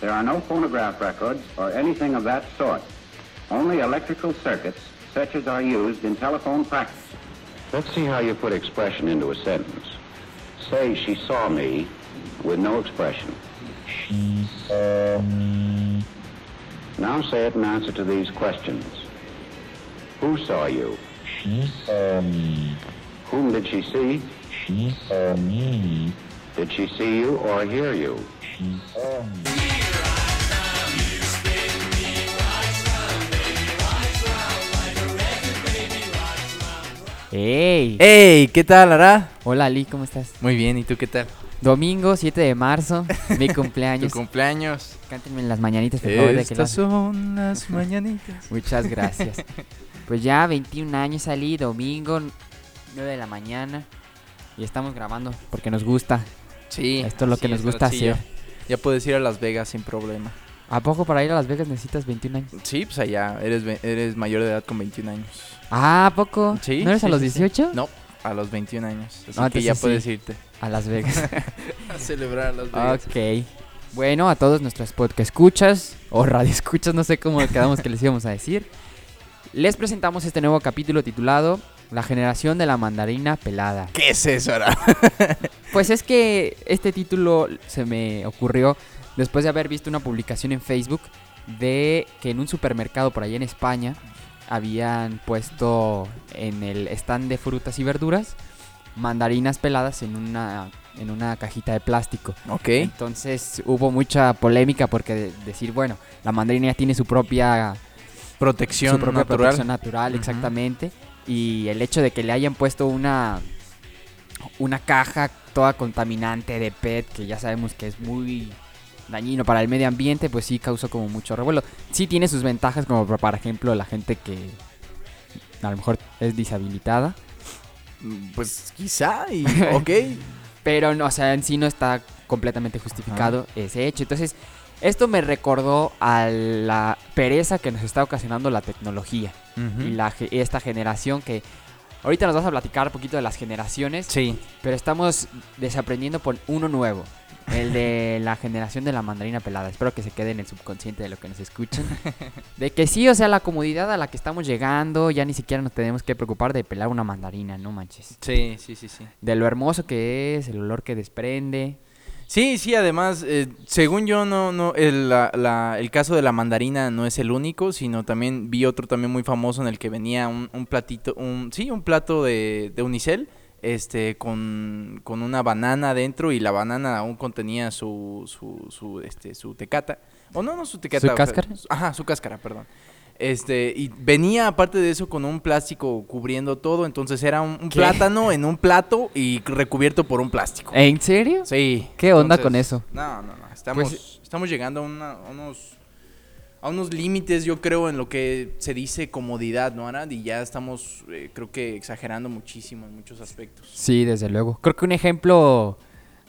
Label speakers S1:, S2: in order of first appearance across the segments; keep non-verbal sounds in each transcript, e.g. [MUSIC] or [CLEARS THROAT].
S1: There are no phonograph records or anything of that sort. Only electrical circuits such as are used in telephone practice. Let's see how you put expression into a sentence. Say she saw me with no expression. She saw me. Now say it in answer to these questions. Who saw you?
S2: She saw me.
S1: Whom did she see?
S2: She saw me.
S1: Did she see you or hear you?
S2: She saw me.
S3: ¡Ey!
S4: ¡Ey! ¿Qué tal, Ara?
S3: Hola, Ali, ¿cómo estás?
S4: Muy bien, ¿y tú qué tal?
S3: Domingo 7 de marzo, mi [LAUGHS] cumpleaños.
S4: Tu cumpleaños.
S3: Cántenme las mañanitas, por favor. de
S4: Estas
S3: lado.
S4: son las mañanitas. [LAUGHS]
S3: Muchas gracias. Pues ya 21 años salí, domingo, 9 de la mañana. Y estamos grabando porque nos gusta.
S4: Sí.
S3: Esto es lo que nos gusta
S4: ya-
S3: hacer.
S4: Ya puedes ir a Las Vegas sin problema.
S3: ¿A poco para ir a Las Vegas necesitas 21 años?
S4: Sí, pues allá. Eres, eres mayor de edad con 21 años.
S3: Ah, ¿a poco?
S4: Sí.
S3: ¿No eres a
S4: sí,
S3: los
S4: sí, sí.
S3: 18?
S4: No, a los 21 años. Así
S3: Ah,
S4: que ya
S3: entonces
S4: puedes
S3: sí.
S4: irte.
S3: A Las Vegas. [LAUGHS]
S4: A celebrar a Las Vegas.
S3: ok. Bueno, a todos nuestros podcast escuchas o radio escuchas, no sé cómo quedamos que les íbamos a decir. Les presentamos este nuevo capítulo titulado La generación de la mandarina pelada.
S4: ¿Qué es eso, Ara?
S3: Pues es que este título se me ocurrió después de haber visto una publicación en Facebook de que en un supermercado por allá en España habían puesto en el stand de frutas y verduras mandarinas peladas en una en una cajita de plástico.
S4: Ok.
S3: Entonces hubo mucha polémica porque de- decir, bueno, la mandarina ya tiene su propia
S4: Protección
S3: su propia
S4: natural.
S3: protección natural, exactamente. Y el hecho de que le hayan puesto una una caja toda contaminante de PET, que ya sabemos que es muy dañino para el medio ambiente, pues sí causó como mucho revuelo. Sí tiene sus ventajas, como por ejemplo la gente que a lo mejor es deshabilitada,
S4: Mm, Pues quizá, y [LAUGHS] ok.
S3: pero no, o sea, en sí no está completamente justificado ese hecho. Entonces, esto me recordó a la pereza que nos está ocasionando la tecnología. Y la, esta generación que ahorita nos vas a platicar un poquito de las generaciones,
S4: Sí.
S3: pero estamos desaprendiendo por uno nuevo, el de la generación de la mandarina pelada. Espero que se quede en el subconsciente de lo que nos escuchan. [LAUGHS] De que sí, o sea, la comodidad a la que estamos llegando, ya ni siquiera nos tenemos que preocupar de pelar una mandarina, no manches.
S4: Sí, sí, sí, sí.
S3: De lo hermoso que es, el olor que desprende.
S4: Sí, sí, además, eh, según yo, no, no, el, la- la- el caso de la mandarina no es el único, sino también vi otro también muy famoso en el que venía un, un platito, un, sí, un plato de, de unicel, este, con, con una banana adentro y la banana aún contenía su, su, su, este, su tecata, o no, no su tecata.
S3: ¿Su
S4: sea,
S3: cáscara?
S4: ajá, su cáscara, perdón. Este, y venía aparte de eso con un plástico cubriendo todo, entonces era un, plátano en un plato y recubierto por un plástico.
S3: ¿En serio?
S4: Sí.
S3: ¿Qué onda
S4: entonces,
S3: con eso?
S4: No, no, no. Estamos,
S3: Pues-
S4: estamos llegando a, una- a unos a unos límites, yo creo, en lo que se dice comodidad, ¿no, Arad? Y ya estamos, eh, creo que exagerando muchísimo en muchos aspectos.
S3: Sí, desde luego. Creo que un ejemplo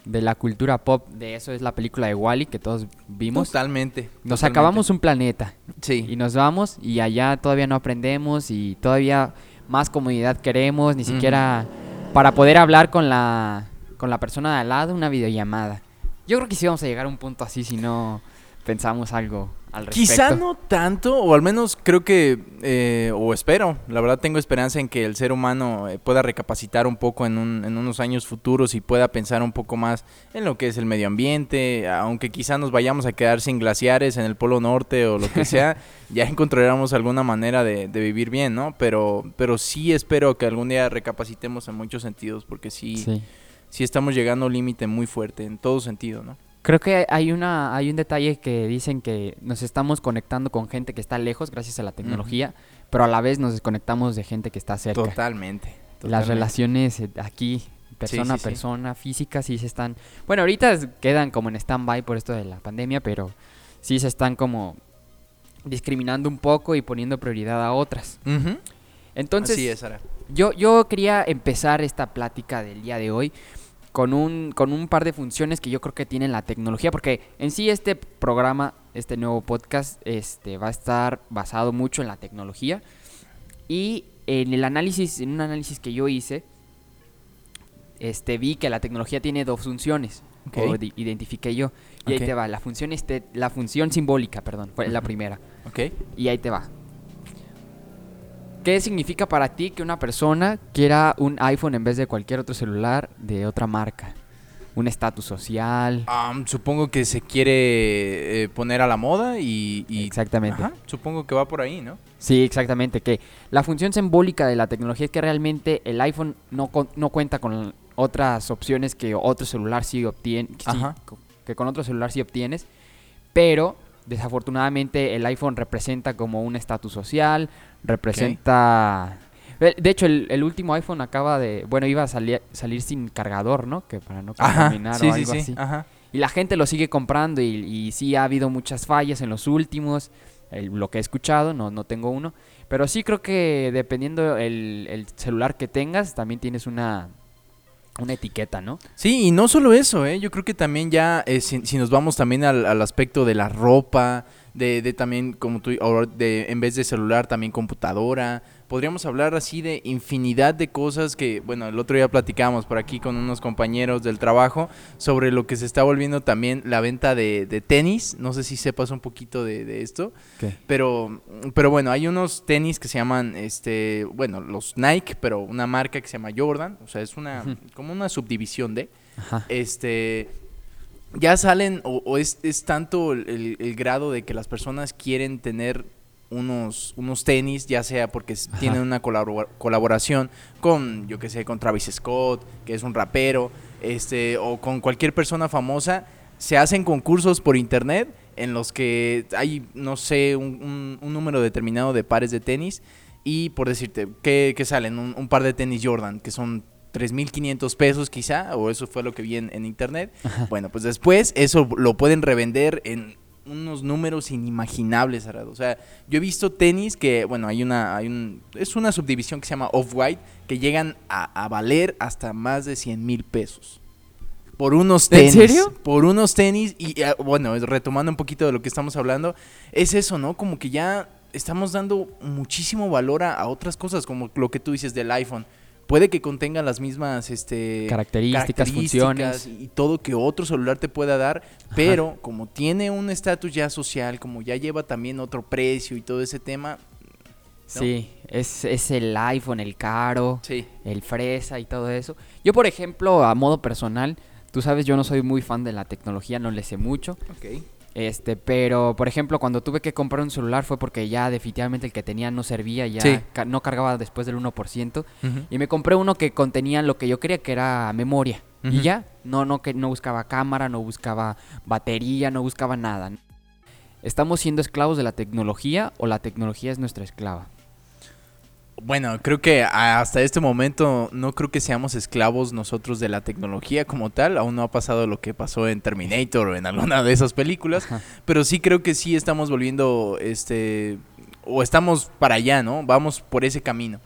S3: de la cultura pop de eso es la película de Wally que todos vimos.
S4: Totalmente.
S3: Nos
S4: totalmente.
S3: acabamos un planeta
S4: Sí.
S3: y nos vamos y allá todavía no aprendemos y todavía más comodidad queremos, ni siquiera para poder hablar con la con la persona de al lado una videollamada. Yo creo que sí vamos a llegar a un punto así si no pensamos algo al respecto.
S4: Quizá no tanto, o al menos creo que, eh, o espero, la verdad tengo esperanza en que el ser humano eh, pueda recapacitar un poco en, un- en unos años futuros y pueda pensar un poco más en lo que es el medio ambiente, aunque quizá nos vayamos a quedar sin glaciares en el Polo Norte o lo que [LAUGHS] sea, ya encontraremos alguna manera de, de vivir bien, ¿no? Pero, pero sí espero que algún día recapacitemos en muchos sentidos, porque sí, sí.
S3: Sí.
S4: estamos llegando a un límite muy fuerte en todo sentido, ¿no?
S3: Creo que hay una hay un detalle que dicen que nos estamos conectando con gente que está lejos gracias a la tecnología, pero a la vez nos desconectamos de gente que está cerca.
S4: Totalmente.
S3: Las
S4: totalmente.
S3: relaciones eh, aquí, persona a
S4: sí, sí.
S3: persona, físicas, sí se están... Bueno, ahorita quedan como en stand-by por esto de la pandemia, pero sí se están como discriminando un poco y poniendo prioridad a otras. Entonces,
S4: Así es, Sara.
S3: yo, yo quería empezar esta plática del día de hoy con un, con un par de funciones que yo creo que tiene la tecnología, porque en sí este programa, este nuevo podcast, este, va a estar basado mucho en la tecnología. Y en el análisis, en un análisis que yo hice, este, vi que la tecnología tiene dos funciones,
S4: Ok.
S3: o di- identifiqué yo, Y ahí te va, la función, este, la función simbólica, perdón, fue la primera.
S4: Ok.
S3: Y ahí te va. ¿Qué significa para ti que una persona quiera un iPhone en vez de cualquier otro celular de otra marca? Un estatus social.
S4: Am, supongo que se quiere eh, poner a la moda y... y-
S3: Exactamente.
S4: Ajá, supongo que va por ahí, ¿no?
S3: Sí, exactamente. Que la función simbólica de la tecnología es que realmente el iPhone no, con- no cuenta con otras opciones que otro celular sí obtiene.
S4: Ajá.
S3: que con otro celular sí obtienes. Pero desafortunadamente el iPhone representa como un estatus social. Representa. De hecho, el, el último iPhone acaba de. Bueno, iba a salir, salir sin cargador, ¿no? Que para no
S4: Ajá,
S3: contaminar
S4: sí,
S3: o
S4: sí,
S3: algo
S4: sí.
S3: así.
S4: Ajá.
S3: Y la gente lo sigue comprando y, y sí ha habido muchas fallas en los últimos, el- lo que he escuchado, no, no tengo uno. Pero sí creo que dependiendo el, el celular que tengas, también tienes una, una etiqueta, ¿no?
S4: Sí, y no solo eso, ¿eh? Yo creo que también ya, eh, si, si nos vamos también al, al aspecto de la ropa, de, de también, como tú, de, en vez de celular, también computadora. Podríamos hablar así de infinidad de cosas que, bueno, el otro día platicábamos por aquí con unos compañeros del trabajo sobre lo que se está volviendo también la venta de, de tenis. No sé si sepas un poquito de, de esto. Pero, pero bueno, hay unos tenis que se llaman, este, bueno, los Nike, pero una marca que se llama Jordan. O sea, es una, como una subdivisión de.
S3: Ajá.
S4: Este, ya salen, o, o es, es tanto el, el- grado de que las personas quieren tener unos, unos tenis, ya sea porque
S3: Ajá.
S4: tienen una colabora- colaboración con, yo que sé, con Travis Scott, que es un rapero, este, o con cualquier persona famosa, se hacen concursos por internet en los que hay, no sé, un, un- un número determinado de pares de tenis y por decirte, ¿qué, qué salen? Un, un par de tenis Jordan, que son 3.500 pesos quizá, o eso fue lo que vi en, en internet. Bueno, pues después eso lo pueden revender en unos números inimaginables, Arado. O sea, yo he visto tenis que, bueno, hay una, hay un, es una subdivisión que se llama Off-White, que llegan a, a valer hasta más de 100 mil pesos. Por unos
S3: ¿En
S4: tenis.
S3: serio?
S4: Por unos tenis. Y ah, bueno, retomando un poquito de lo que estamos hablando, es eso, ¿no? Como que ya estamos dando muchísimo valor a, a otras cosas, como lo que tú dices del iPhone. Puede que contenga las mismas este,
S3: Características, funciones.
S4: y todo que otro celular te pueda dar, pero como tiene un estatus ya social, como ya lleva también otro precio y todo ese tema,
S3: Sí, es, es el iPhone, el caro,
S4: sí.
S3: el fresa y todo eso. Yo, por ejemplo, a modo personal, tú sabes, yo no soy muy fan de la tecnología, no le sé mucho. Este, pero por ejemplo, cuando tuve que comprar un celular fue porque ya definitivamente el que tenía no servía, ya
S4: Sí.
S3: ca- no cargaba después del 1%. Y me compré uno que contenía lo que yo quería que era memoria. Y ya, no, no, que no buscaba cámara, no buscaba batería, no buscaba nada. ¿Estamos siendo esclavos de la tecnología o la tecnología es nuestra esclava?
S4: Bueno, creo que hasta este momento no creo que seamos esclavos nosotros de la tecnología como tal. Aún no ha pasado lo que pasó en Terminator o en alguna de esas películas.
S3: Ajá.
S4: Pero sí creo que sí estamos volviendo, este, o estamos para allá, ¿no? Vamos por ese camino.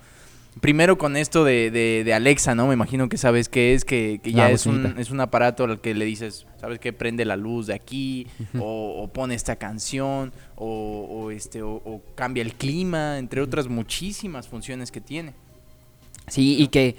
S4: Primero con esto de, de- de Alexa, ¿no? Me imagino que sabes qué es, que, que ya es un, es un aparato al que le dices, ¿sabes qué? Prende la luz de aquí, o, o pone esta canción, o, o este, o, o cambia el clima, entre otras muchísimas funciones que tiene.
S3: Sí, y que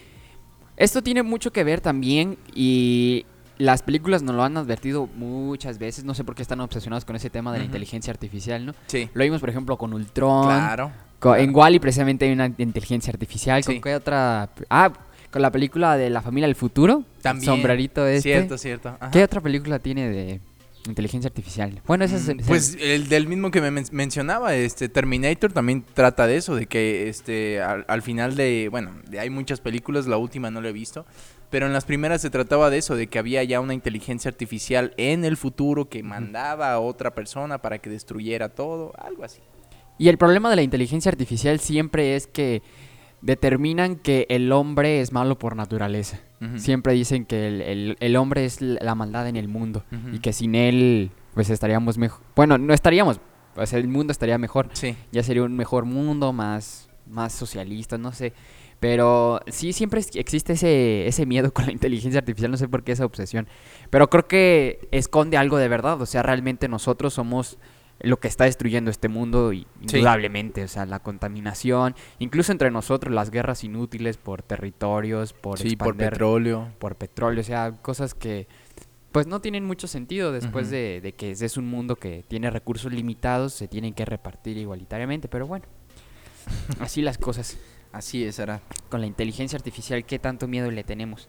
S3: esto tiene mucho que ver también y las películas nos lo han advertido muchas veces, no sé por qué están obsesionados con ese tema de la inteligencia artificial, ¿no?
S4: Sí.
S3: Lo vimos, por ejemplo, con Ultron.
S4: Claro.
S3: En Wally precisamente hay una inteligencia artificial.
S4: Sí.
S3: ¿Con qué otra? Ah, con la película de La familia del futuro.
S4: También.
S3: Sombrerito este.
S4: Cierto, cierto. Ajá.
S3: ¿Qué otra película tiene de inteligencia artificial? Bueno, esa es...
S4: Mm,
S3: es-
S4: Pues el del mismo que me men- mencionaba, este Terminator también trata de eso, de que este al, al final de, bueno, de- hay muchas películas, la última no la he visto, pero en las primeras se trataba de eso, de que había ya una inteligencia artificial en el futuro que mandaba a otra persona para que destruyera todo, algo así.
S3: Y el problema de la inteligencia artificial siempre es que determinan que el hombre es malo por naturaleza. Siempre dicen que el, el- el hombre es la maldad en el mundo y que sin él pues estaríamos mejor. Bueno, no estaríamos, pues el mundo estaría mejor.
S4: Sí.
S3: Ya sería un mejor mundo, más, más socialista, no sé. Pero sí, siempre existe ese, ese miedo con la inteligencia artificial, no sé por qué esa obsesión. Pero creo que esconde algo de verdad, o sea, realmente nosotros somos lo que está destruyendo este mundo y-
S4: Sí.
S3: indudablemente, o sea, la contaminación, incluso entre nosotros las guerras inútiles por territorios, por
S4: sí, por
S3: expander-
S4: petróleo.
S3: por petróleo, o sea, cosas que pues no tienen mucho sentido después de, de que es un mundo que tiene recursos limitados, se tienen que repartir igualitariamente, pero bueno, así las cosas.
S4: Así es, Ara.
S3: Con la inteligencia artificial, ¿qué tanto miedo le tenemos?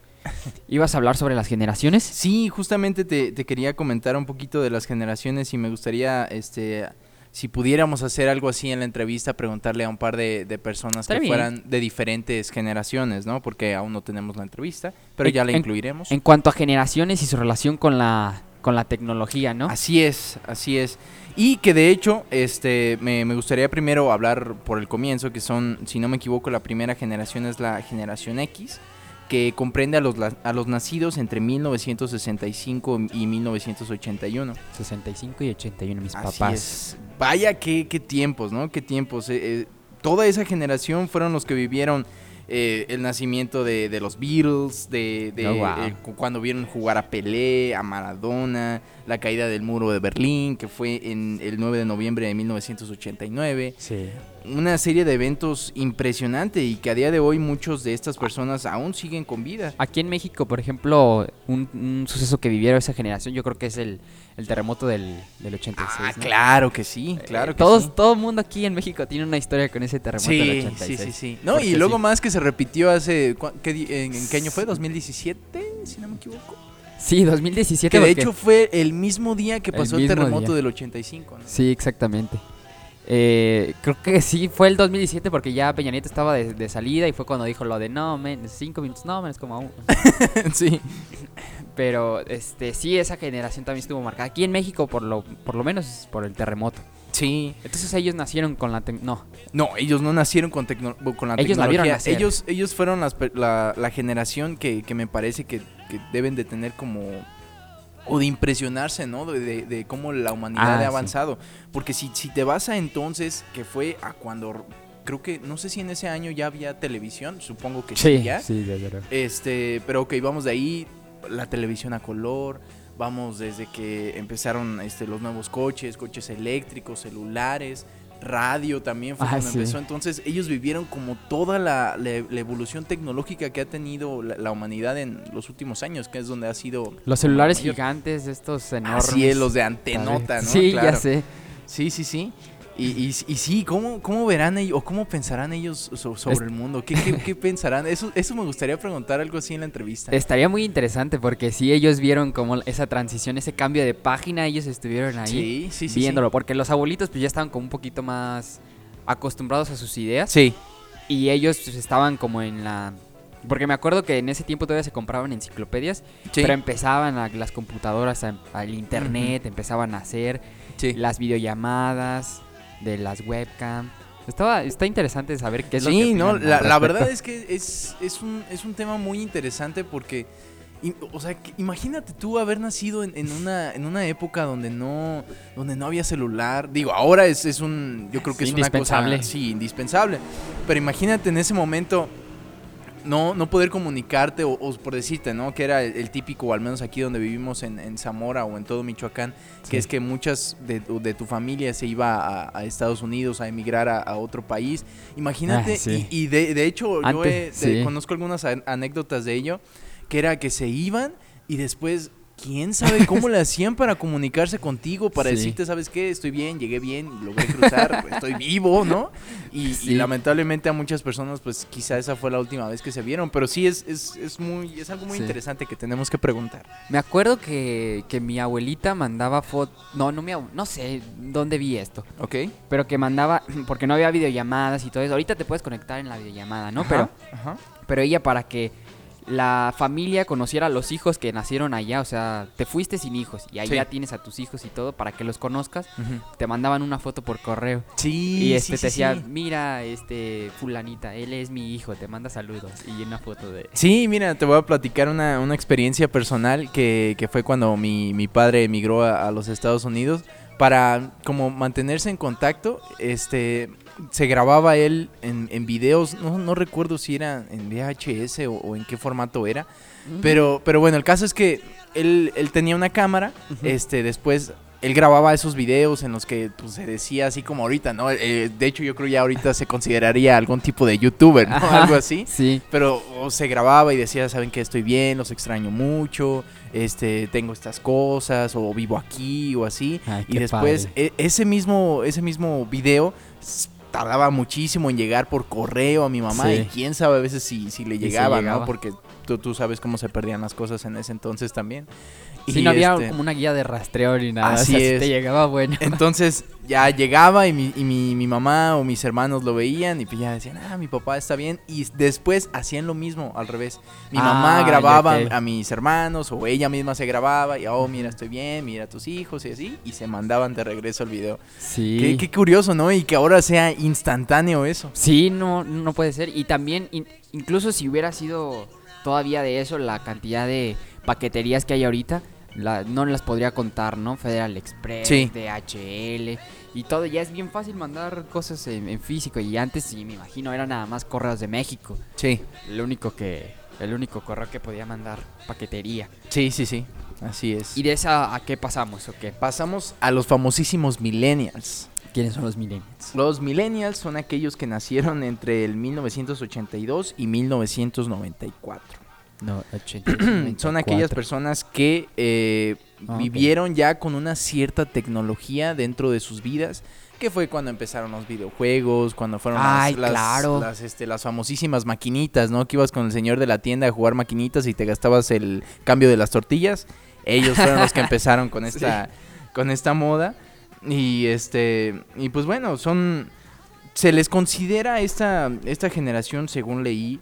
S3: ¿Ibas a hablar sobre las generaciones?
S4: Sí, justamente te, te quería comentar un poquito de las generaciones y me gustaría, este, si pudiéramos hacer algo así en la entrevista, preguntarle a un par de, de personas que
S3: bien.
S4: fueran de diferentes generaciones, ¿no? Porque aún no tenemos la entrevista, pero
S3: En-
S4: ya la
S3: en-
S4: incluiremos.
S3: En cuanto a generaciones y su relación con la, con la tecnología, ¿no?
S4: Así es, así es. Y que de hecho, este, me, me gustaría primero hablar por el comienzo, que son, si no me equivoco, la primera generación es la generación X, que comprende a los, a los nacidos entre 1965 y 1981.
S3: 65 y 81, mis
S4: Así
S3: papás.
S4: es. Vaya, qué, qué tiempos, ¿no? Qué tiempos. eh, eh, toda esa generación fueron los que vivieron eh, el nacimiento de, de los Beatles, de, de,
S3: Oh, wow.
S4: eh, cu- cuando vieron jugar a Pelé, a Maradona, la caída del muro de Berlín, que fue en el 9 de noviembre de 1989.
S3: Sí.
S4: Una serie de eventos impresionante y que a día de hoy muchos de estas personas aún siguen con vida.
S3: Aquí en México, por ejemplo, un, un suceso que vivieron esa generación, yo creo que es el, el terremoto del, del 86.
S4: Ah,
S3: ¿no?
S4: claro que sí, claro
S3: Eh,
S4: que
S3: todos,
S4: sí.
S3: Todo el mundo aquí en México tiene una historia con ese terremoto del
S4: Sí,
S3: 86.
S4: sí, sí, sí. No, y luego
S3: sí.
S4: más que se repitió hace... ¿cuá- qué en, en qué año fue? ¿2017? Si no me equivoco.
S3: Sí, 2017.
S4: Que de
S3: porque-
S4: hecho fue el mismo día que pasó el, terremoto
S3: día.
S4: del 85. ¿no?
S3: Sí, exactamente. Eh, creo que sí, fue el 2017 porque ya Peña Nieto estaba de, de salida y fue cuando dijo lo de no, men, cinco minutos, no, men, es como... un-". [LAUGHS]
S4: sí.
S3: Pero este sí, esa generación también estuvo marcada. Aquí en México, por lo, por lo menos por el terremoto.
S4: Sí.
S3: Entonces ellos nacieron con la... No,
S4: No, ellos no nacieron con, tecno- con la
S3: Ellos la vieron
S4: tecnología.
S3: nacer.
S4: ellos, ellos fueron las la, la generación que, que me parece que, que deben de tener como... O de impresionarse, ¿no? De, de- de cómo la humanidad
S3: Ah,
S4: ha
S3: sí.
S4: avanzado. Porque si, si te vas a entonces, que fue a cuando... Creo que, no sé si en ese año ya había televisión, supongo que sí,
S3: sí,
S4: ya.
S3: sí, desde luego.
S4: Este, pero ok, vamos de ahí, la televisión a color, vamos desde que empezaron este, los nuevos coches, coches eléctricos, celulares, radio también fue
S3: Ah,
S4: cuando
S3: sí.
S4: empezó. Entonces ellos vivieron como toda la, la- la evolución tecnológica que ha tenido la, la humanidad en los últimos años, que es donde ha sido...
S3: Los celulares
S4: mayor.
S3: gigantes, estos enormes.
S4: Así es, los de antenota, ¿no?
S3: Sí,
S4: Claro.
S3: ya sé.
S4: Sí, sí, sí. Y, y, y sí, ¿cómo, ¿cómo verán ellos o cómo pensarán ellos so- sobre
S3: Es-
S4: el mundo? ¿Qué, qué, qué pensarán? Eso, eso me gustaría preguntar algo así en la entrevista.
S3: Estaría muy interesante porque si ellos vieron como esa transición, ese cambio de página, ellos estuvieron ahí
S4: Sí, sí, sí.
S3: viéndolo. Porque los abuelitos pues ya estaban como un poquito más acostumbrados a sus ideas.
S4: Sí.
S3: Y ellos pues, estaban como en la... Porque me acuerdo que en ese tiempo todavía se compraban enciclopedias,
S4: Sí.
S3: pero empezaban a- las computadoras, al internet, empezaban a hacer
S4: sí.
S3: las videollamadas de las webcam. Estaba, está interesante saber qué es lo que
S4: Sí, no, la, verdad es que es, es, un, es un tema muy interesante porque, o sea, imagínate tú haber nacido en, en una, en una época donde no, donde no había celular. Digo, ahora es, es un, yo creo que es una cosa,
S3: indispensable.
S4: sí, indispensable. Pero imagínate en ese momento no, no poder comunicarte o, o por decirte, ¿no? Que era el, el típico, o al menos aquí donde vivimos en, en Zamora o en todo Michoacán,
S3: Sí.
S4: que es que muchas de, tu- de tu familia se iba a, a Estados Unidos a emigrar a, a otro país. Imagínate,
S3: Ah, sí.
S4: y, y de, de hecho yo he- de-
S3: sí.
S4: conozco algunas an- anécdotas de ello, que era que se iban y después... ¿Quién sabe cómo le [LAUGHS] hacían para comunicarse contigo? Para
S3: Sí.
S4: decirte, ¿sabes qué? Estoy bien, llegué bien, logré cruzar, [LAUGHS] estoy vivo, ¿no? Y, lamentablemente a muchas personas, pues quizá esa fue la última vez que se vieron. Pero sí es, es, es muy, es algo muy
S3: Sí.
S4: interesante que tenemos que preguntar.
S3: Me acuerdo que, que mi abuelita mandaba fotos. No, no, mi no sé dónde vi esto.
S4: ¿Ok?
S3: Pero que mandaba. [CLEARS THROAT] Porque no había videollamadas y todo eso. Ahorita te puedes conectar en la videollamada, ¿no? Pero,
S4: Ajá.
S3: pero ella para que la familia conociera a los hijos que nacieron allá. O sea, te fuiste sin hijos y allá
S4: Sí.
S3: tienes a tus hijos y todo para que los conozcas. Te mandaban una foto por correo.
S4: Sí,
S3: Y este
S4: sí,
S3: te
S4: sí,
S3: decía, mira, este fulanita, él es mi hijo, te manda saludos. Y una foto de.
S4: Sí, mira, te voy a platicar una, una experiencia personal que, que fue cuando mi, mi padre emigró a, a los Estados Unidos. Para como mantenerse en contacto, este se grababa él en, en videos, no, no recuerdo si era en VHS o, o en qué formato era, pero, pero bueno, el caso es que él, él tenía una cámara, este, después él grababa esos videos en los que pues, se decía así como ahorita, ¿no? Eh, de hecho, yo creo ya ahorita se consideraría algún tipo de youtuber, ¿no?
S3: Ajá,
S4: Algo así.
S3: Sí.
S4: Pero o se grababa y decía, saben que estoy bien, los extraño mucho, este, tengo estas cosas, o vivo aquí, o así.
S3: Ay,
S4: y después, e- ese mismo, ese mismo video tardaba muchísimo en llegar por correo a mi mamá.
S3: Sí.
S4: Y quién sabe a veces si, si le
S3: si
S4: llegaba. ¿no? Porque tú, tú sabes cómo se perdían las cosas en ese entonces también.
S3: Sí,
S4: Y,
S3: no había
S4: este,
S3: como una guía de rastreo ni nada.
S4: Así
S3: o sea, si
S4: es.
S3: te llegaba bueno.
S4: entonces ya llegaba y, mi, y mi, mi mamá o mis hermanos lo veían y pues ya decían, ah, mi papá está bien. Y después hacían lo mismo al revés. Mi
S3: Ah,
S4: mamá grababa a mis hermanos o ella misma se grababa y, oh, mira, estoy bien, mira a tus hijos y así. Y se mandaban de regreso el video.
S3: Sí.
S4: Qué, qué curioso, ¿no? Y que ahora sea instantáneo eso.
S3: Sí, no, no puede ser. Y también, in- incluso si hubiera sido todavía de eso, la cantidad de paqueterías que hay ahorita, la- no las podría contar, ¿no? Federal Express,
S4: Sí.
S3: DHL y todo. Ya es bien fácil mandar cosas en, en físico. Y antes, sí, me imagino, era nada más correos de México.
S4: Sí,
S3: El único que, el único correo que podía mandar paquetería.
S4: sí, sí, sí. Así es.
S3: ¿Y de esa a qué pasamos o qué?
S4: pasamos a los famosísimos millennials.
S3: ¿Quiénes son los millennials?
S4: Los millennials son aquellos que nacieron entre el 1982 y 1994.
S3: No, [CLEARS THROAT] 80,
S4: Son aquellas personas que eh,
S3: Ah,
S4: vivieron ya con una cierta tecnología dentro de sus vidas, que fue cuando empezaron los videojuegos, cuando fueron
S3: Ay,
S4: las,
S3: claro.
S4: las, este, las famosísimas maquinitas, ¿no? Que ibas con el señor de la tienda a jugar maquinitas y te gastabas el cambio de las tortillas. Ellos fueron los que [LAUGHS] empezaron con esta, con esta moda. Y este. Y pues bueno, son. Se les considera esta, esta generación, según leí,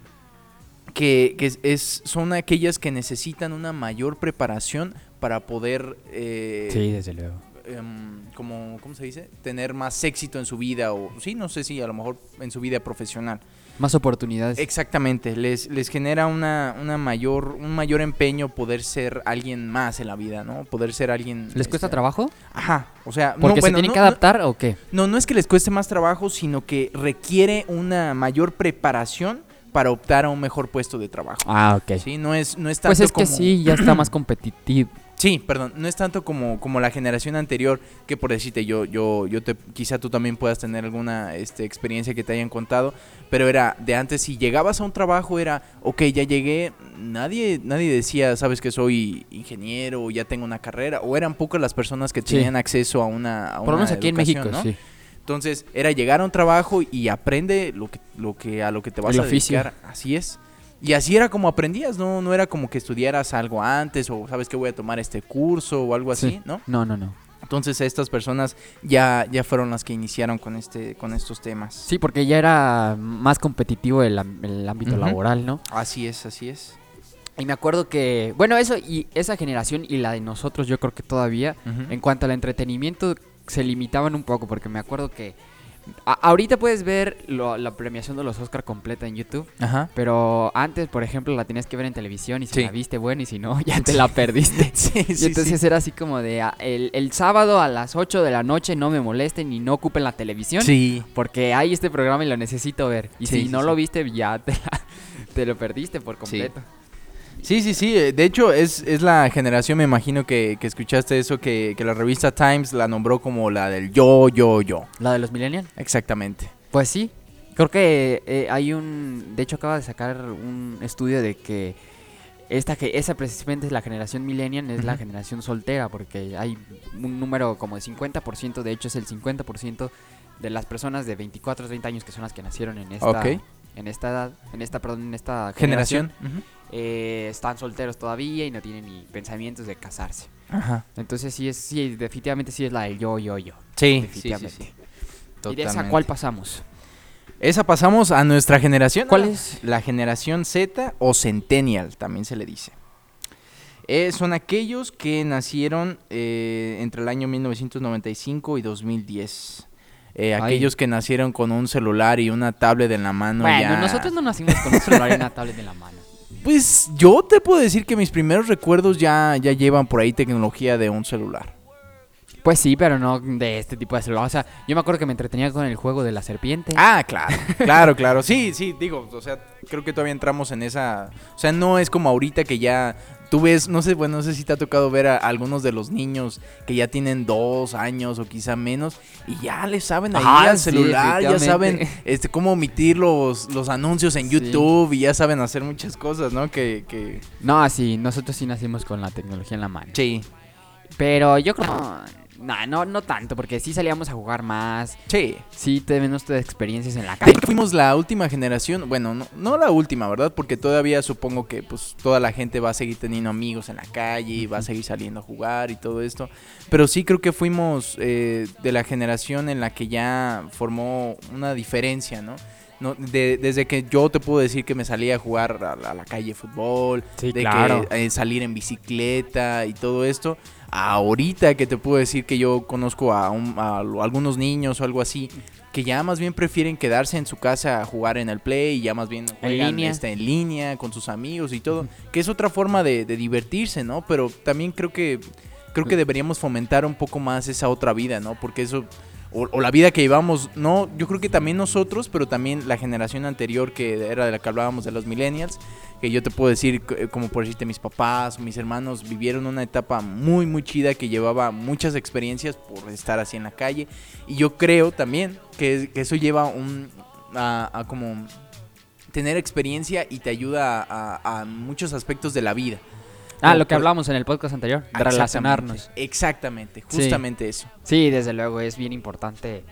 S4: que, que es, son aquellas que necesitan una mayor preparación para poder eh,
S3: Sí, desde luego.
S4: em, como, ¿cómo se dice? Tener más éxito en su vida o sí, no sé si a lo mejor en su vida profesional.
S3: Más oportunidades.
S4: Exactamente, les, les genera una, una mayor, un mayor empeño poder ser alguien más en la vida, ¿no? Poder ser alguien...
S3: ¿Les cuesta
S4: este,
S3: trabajo?
S4: Ajá, o sea...
S3: ¿Porque
S4: no,
S3: se
S4: bueno,
S3: tienen
S4: no-
S3: que adaptar o qué?
S4: No, no es que les cueste más trabajo, sino que requiere una mayor preparación para optar a un mejor puesto de trabajo.
S3: Ah, ok.
S4: Sí, no es, no es tanto
S3: Pues es que
S4: como-
S3: sí, ya está más competitivo.
S4: Sí, perdón, no es tanto como, como la generación anterior que por decirte yo, yo, yo te, quizá tú también puedas tener alguna este, experiencia que te hayan contado, pero era de antes si llegabas a un trabajo era, ok, ya llegué, nadie, nadie decía, sabes que soy ingeniero, o ya tengo una carrera, o eran pocas las personas que
S3: Sí.
S4: tenían acceso a una, a
S3: Por lo menos aquí en México,
S4: ¿no?
S3: sí.
S4: Entonces, era llegar a un trabajo y aprende lo que, lo que, a lo que te vas
S3: El
S4: a
S3: oficio.
S4: dedicar. Así es. Y así era como aprendías, ¿no? No era como que estudiaras algo antes o sabes que voy a tomar este curso o algo así,
S3: Sí.
S4: ¿no?
S3: No, no, no.
S4: Entonces estas personas ya, ya fueron las que iniciaron con este, con estos temas.
S3: Sí, porque ya era más competitivo el, el ámbito laboral, ¿no?
S4: Así es, así es.
S3: Y me acuerdo que, bueno, eso y esa generación y la de nosotros, yo creo que todavía, en cuanto al entretenimiento, se limitaban un poco, porque me acuerdo que a- ahorita puedes ver lo- la premiación de los Oscar completa en YouTube,
S4: Ajá.
S3: pero antes, por ejemplo, la tenías que ver en televisión y si
S4: Sí.
S3: la viste, bueno, y si no, ya te la perdiste. [LAUGHS]
S4: Sí,
S3: Y entonces era así como de ah, el, el sábado a las 8 de la noche no me molesten y no ocupen la televisión. Porque hay este programa y lo necesito ver. Y si no lo viste, ya te, la- te lo perdiste por completo.
S4: Sí, sí, sí. eh, De hecho, es, es la generación, me imagino que, que escuchaste eso, que, que la revista Times la nombró como la del yo, yo, yo.
S3: ¿La de los millennials?
S4: Exactamente.
S3: Pues sí. Creo que eh, hay un... De hecho, acaba de sacar un estudio de que esta que esa precisamente es la generación millennial, es la generación soltera, porque hay un número como de 50%, de hecho es el 50% de las personas de 24 a 30 años que son las que nacieron en esta... En esta edad, en esta, perdón, en esta generación,
S4: Generación.
S3: Eh, están solteros todavía y no tienen ni pensamientos de casarse.
S4: Ajá.
S3: Entonces sí es, sí, definitivamente sí es la del yo, yo, yo.
S4: Sí,
S3: Definitivamente. ¿Y de esa cuál pasamos?
S4: Esa pasamos a nuestra generación.
S3: ¿Cuál es?
S4: La generación Z o Centennial, también se le dice. Eh, son aquellos que nacieron eh, entre el año 1995 y 2010. Eh, aquellos que nacieron con un celular y una tablet en la mano.
S3: bueno,
S4: ya-
S3: nosotros no nacimos con un celular y una tablet en la mano. [LAUGHS]
S4: Pues yo te puedo decir que mis primeros recuerdos ya, ya llevan por ahí tecnología de un celular.
S3: Pues sí, pero no de este tipo de celular. O sea, yo me acuerdo que me entretenía con el juego de la serpiente.
S4: Ah, claro, claro, claro. [LAUGHS] Sí, sí, digo, o sea, creo que todavía entramos en esa... O sea, no es como ahorita que ya tú ves, no sé, bueno, no sé si te ha tocado ver a algunos de los niños que ya tienen dos años o quizá menos y ya le saben ahí
S3: Ajá,
S4: al
S3: sí,
S4: celular, ya saben este cómo omitir los, los anuncios en
S3: Sí.
S4: YouTube y ya saben hacer muchas cosas, ¿no? Que, que...
S3: No, sí, nosotros sí nacimos con la tecnología en la mano.
S4: Sí,
S3: Pero yo creo... No, no, no tanto, porque sí salíamos a jugar más.
S4: sí.
S3: Sí tenemos todas experiencias en la calle.
S4: fuimos la última generación, bueno, no, no la última, ¿verdad? Porque todavía supongo que pues toda la gente va a seguir teniendo amigos en la calle y va a seguir saliendo a jugar y todo esto. Pero sí creo que fuimos eh, de la generación en la que ya formó una diferencia, ¿no? No, de- desde que yo te puedo decir que me salía a jugar a, la- a la calle fútbol,
S3: Sí,
S4: de
S3: claro.
S4: que eh, salir en bicicleta y todo esto, ahorita que te puedo decir que yo conozco a, un- a algunos niños o algo así, que ya más bien prefieren quedarse en su casa a jugar en el play y ya más bien juegan
S3: línea.
S4: este, en línea con sus amigos y todo, que es otra forma de, de divertirse, ¿no? Pero también creo que creo que deberíamos fomentar un poco más esa otra vida, ¿no? Porque eso o, o la vida que llevamos, no, yo creo que también nosotros, pero también la generación anterior que era de la que hablábamos de los millennials, que yo te puedo decir, c- como por decirte, mis papás mis hermanos vivieron una etapa muy, muy chida que llevaba muchas experiencias por estar así en la calle. Y yo creo también que, que eso lleva un, a, a como tener experiencia y te ayuda a, a- a muchos aspectos de la vida.
S3: Ah, lo que hablamos en el podcast anterior, de relacionarnos.
S4: Exactamente,
S3: Sí.
S4: justamente eso.
S3: Sí, desde luego es bien importante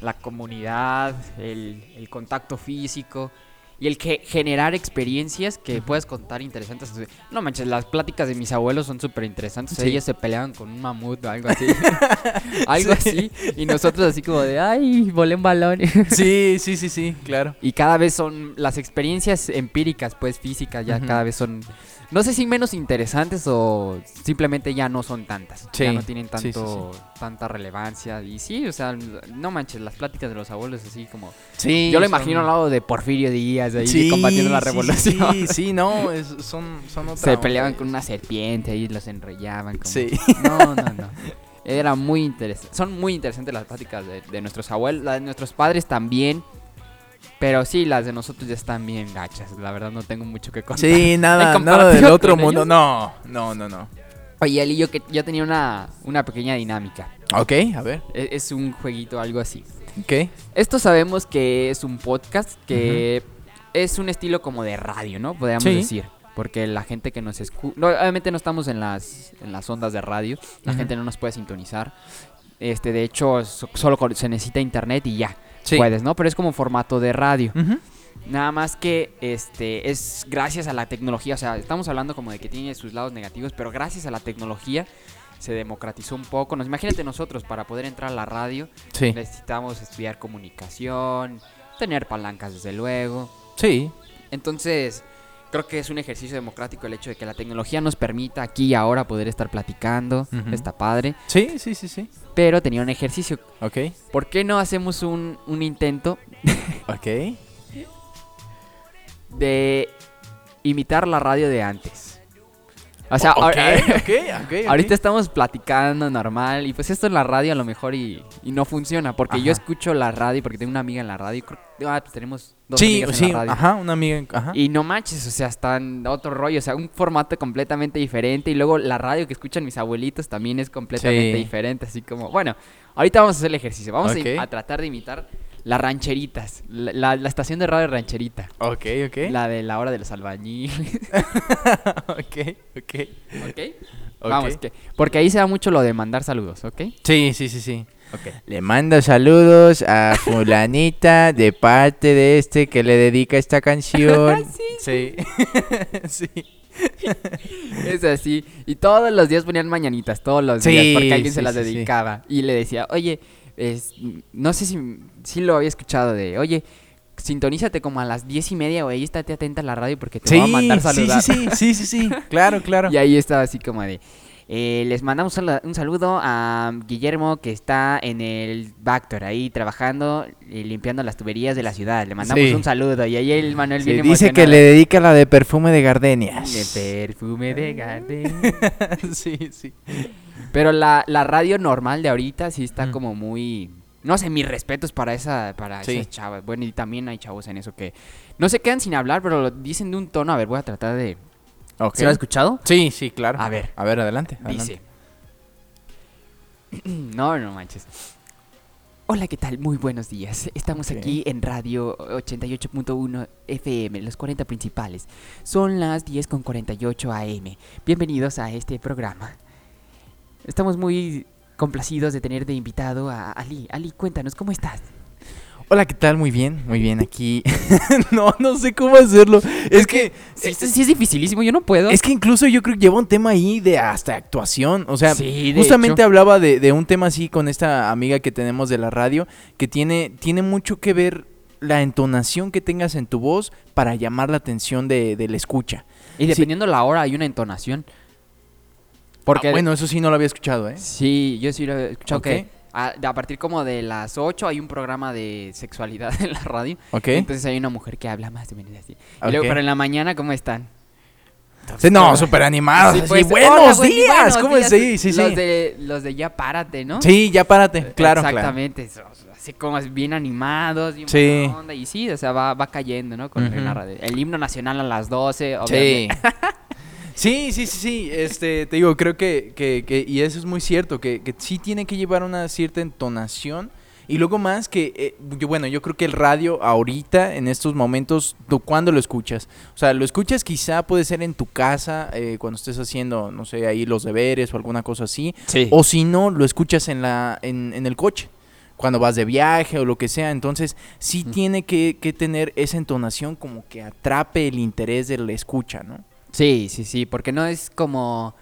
S3: la comunidad, el, el contacto físico y el que generar experiencias que puedas contar interesantes. No manches, las pláticas de mis abuelos son súper interesantes.
S4: Sí.
S3: Ellos se peleaban con un mamut o algo así. [LAUGHS] [LAUGHS] algo así. Y nosotros así como de, ay, volé un balón. [LAUGHS]
S4: Sí, sí, sí, sí, claro.
S3: y cada vez son las experiencias empíricas, pues físicas, ya cada vez son... No sé si menos interesantes o simplemente ya no son tantas.
S4: Sí,
S3: Ya no tienen tanto, tanta relevancia. Y sí, o sea, no manches, las pláticas de los abuelos así como...
S4: Sí,
S3: Yo lo
S4: son-
S3: imagino al lado de Porfirio Díaz, ahí
S4: Sí,
S3: combatiendo la
S4: sí,
S3: revolución.
S4: Sí, sí, no, es- son, son otra
S3: Se peleaban con una serpiente ahí, los enrollaban. Como...
S4: Sí.
S3: No, no, no. Era muy interesante. Son muy interesantes las pláticas de, de nuestros abuelos, las de nuestros padres también. Pero sí, las de nosotros ya están bien gachas. La verdad no tengo mucho que contar.
S4: Sí, [LAUGHS] nada, nada del otro mundo.
S3: ellos.
S4: No, no, no, no.
S3: Oye, yo, que, yo tenía una, una pequeña dinámica.
S4: Ok, a ver.
S3: E- Es, un jueguito, algo así.
S4: Ok.
S3: Esto sabemos que es un podcast que es un estilo como de radio, ¿no? Podríamos
S4: Sí.
S3: decir. Porque la gente que nos escucha... obviamente no estamos en las, en las ondas de radio. La gente no nos puede sintonizar. Este, de hecho, so- solo se necesita internet y ya.
S4: Sí.
S3: Puedes, ¿no? Pero es como formato de radio. Nada más que este es gracias a la tecnología, o sea, estamos hablando como de que tiene sus lados negativos, pero gracias a la tecnología se democratizó un poco. Nos imagínate nosotros para poder entrar a la radio
S4: Sí.
S3: necesitamos estudiar comunicación, tener palancas desde luego.
S4: Sí.
S3: Entonces, creo que es un ejercicio democrático el hecho de que la tecnología nos permita aquí y ahora poder estar platicando,
S4: Ujú.
S3: está padre,
S4: Sí, sí, sí, sí.
S3: pero tenía un ejercicio.
S4: Ok.
S3: ¿Por qué no hacemos un, un intento [LAUGHS]
S4: Ok.
S3: de imitar la radio de antes? O sea, [LAUGHS] ahorita estamos platicando normal y pues esto en la radio a lo mejor y, y no funciona porque yo escucho la radio porque tengo una amiga en la radio. creo- Ah, pues tenemos dos
S4: Sí,
S3: amigas en la radio.
S4: ajá, una amiga. en- Ajá.
S3: Y no manches, o sea, están otro rollo, o sea, un formato completamente diferente. Y luego la radio que escuchan mis abuelitos también es completamente
S4: Sí.
S3: diferente. Así como, bueno, ahorita vamos a hacer el ejercicio. Vamos a, tratar de imitar las rancheritas, la, la- la estación de radio rancherita.
S4: Ok, ok.
S3: La de la hora de los albañiles. [LAUGHS]
S4: ok, ok.
S3: ¿Ok? Vamos, que, porque ahí se da mucho lo de mandar saludos, ¿ok?
S4: Sí, sí, sí, sí.
S3: Ok.
S4: Le mando saludos a [LAUGHS] fulanita de parte de este que le dedica esta canción. [LAUGHS] sí. sí.
S3: Es así. Y todos los días ponían mañanitas, todos los
S4: Sí,
S3: días, porque alguien se
S4: sí,
S3: las
S4: sí, sí.
S3: dedicaba. Y le decía, oye, es- no sé si, si lo había escuchado de, oye, sintonízate como a las diez y media, güey, estate atenta a la radio porque te
S4: Sí,
S3: voy a mandar saludar.
S4: sí, sí, sí, sí, sí, [LAUGHS] claro, claro.
S3: Y ahí estaba así como de, eh, les mandamos un salu- un saludo a Guillermo que está en el Bactor ahí trabajando y limpiando las tuberías de la ciudad. Le mandamos
S4: Sí.
S3: un saludo. Y ahí el Manuel
S4: Sí,
S3: viene
S4: dice que le dedica la de perfume de gardenias.
S3: De perfume de Gardenia. [LAUGHS]
S4: sí, sí.
S3: Pero la, la radio normal de ahorita sí está como muy... No sé, mis respetos para esa para
S4: Sí.
S3: esas chavas. Bueno, y también hay chavos en eso que no se quedan sin hablar, pero lo dicen de un tono. A ver, voy a tratar de, ¿Se lo has escuchado?
S4: Sí, sí, claro.
S3: A ver.
S4: A ver, adelante. adelante.
S3: Dice. [CLEARS THROAT] no, no manches. Hola, ¿qué tal? Muy buenos días. Estamos aquí en Radio 88.1 FM, los 40 principales. Son las 10 con 48 AM. Bienvenidos a este programa. Estamos muy complacidos de tener de invitado a Ali. Ali, cuéntanos, ¿cómo estás?
S4: Hola, ¿qué tal? Muy bien, muy bien. Aquí. [LAUGHS] no, no sé cómo hacerlo. Es que.
S3: Sí, esto sí es dificilísimo, yo no puedo.
S4: Es que incluso yo creo que lleva un tema ahí de hasta actuación. O sea,
S3: Sí,
S4: justamente
S3: hecho.
S4: hablaba de, de un tema así con esta amiga que tenemos de la radio, que tiene, tiene mucho que ver la entonación que tengas en tu voz para llamar la atención de, del escucha.
S3: y dependiendo la hora hay una entonación.
S4: Porque, bueno, eso sí no lo había escuchado, ¿eh?
S3: Sí, yo sí lo he escuchado
S4: Ok.
S3: que a, a partir como de las 8 hay un programa de sexualidad [LAUGHS] en la radio.
S4: Ok.
S3: Entonces hay una mujer que habla más o menos así. Y luego, pero en la mañana, ¿cómo están?
S4: Sí, no, súper animados.
S3: Sí, pues,
S4: buenos
S3: hola,
S4: días.
S3: buenos
S4: ¿Cómo
S3: días.
S4: Sí, sí, sí.
S3: Los de, los de ya párate, ¿no?
S4: Sí, ya párate. Claro, claro.
S3: Exactamente. Así como bien animados, bien
S4: Sí.
S3: onda. Y sí, o sea, va, va cayendo, ¿no? Con la radio. El himno nacional a las 12.
S4: Sí.
S3: obviamente.
S4: Sí, [LAUGHS] sí, sí, sí. Este, te digo, creo que, que, que- y eso es muy cierto, que, que sí tiene que llevar una cierta entonación. Y luego más que, eh, yo, bueno, yo creo que el radio ahorita, en estos momentos, ¿tú cuándo lo escuchas? O sea, lo escuchas quizá puede ser en tu casa, eh, cuando estés haciendo, no sé, ahí los deberes o alguna cosa así.
S3: Sí.
S4: O si no, lo escuchas en, la, en, en el coche, cuando vas de viaje o lo que sea. Entonces, sí tiene que, que tener esa entonación como que atrape el interés del escucha, ¿no?
S3: Sí, sí, sí, porque no es como...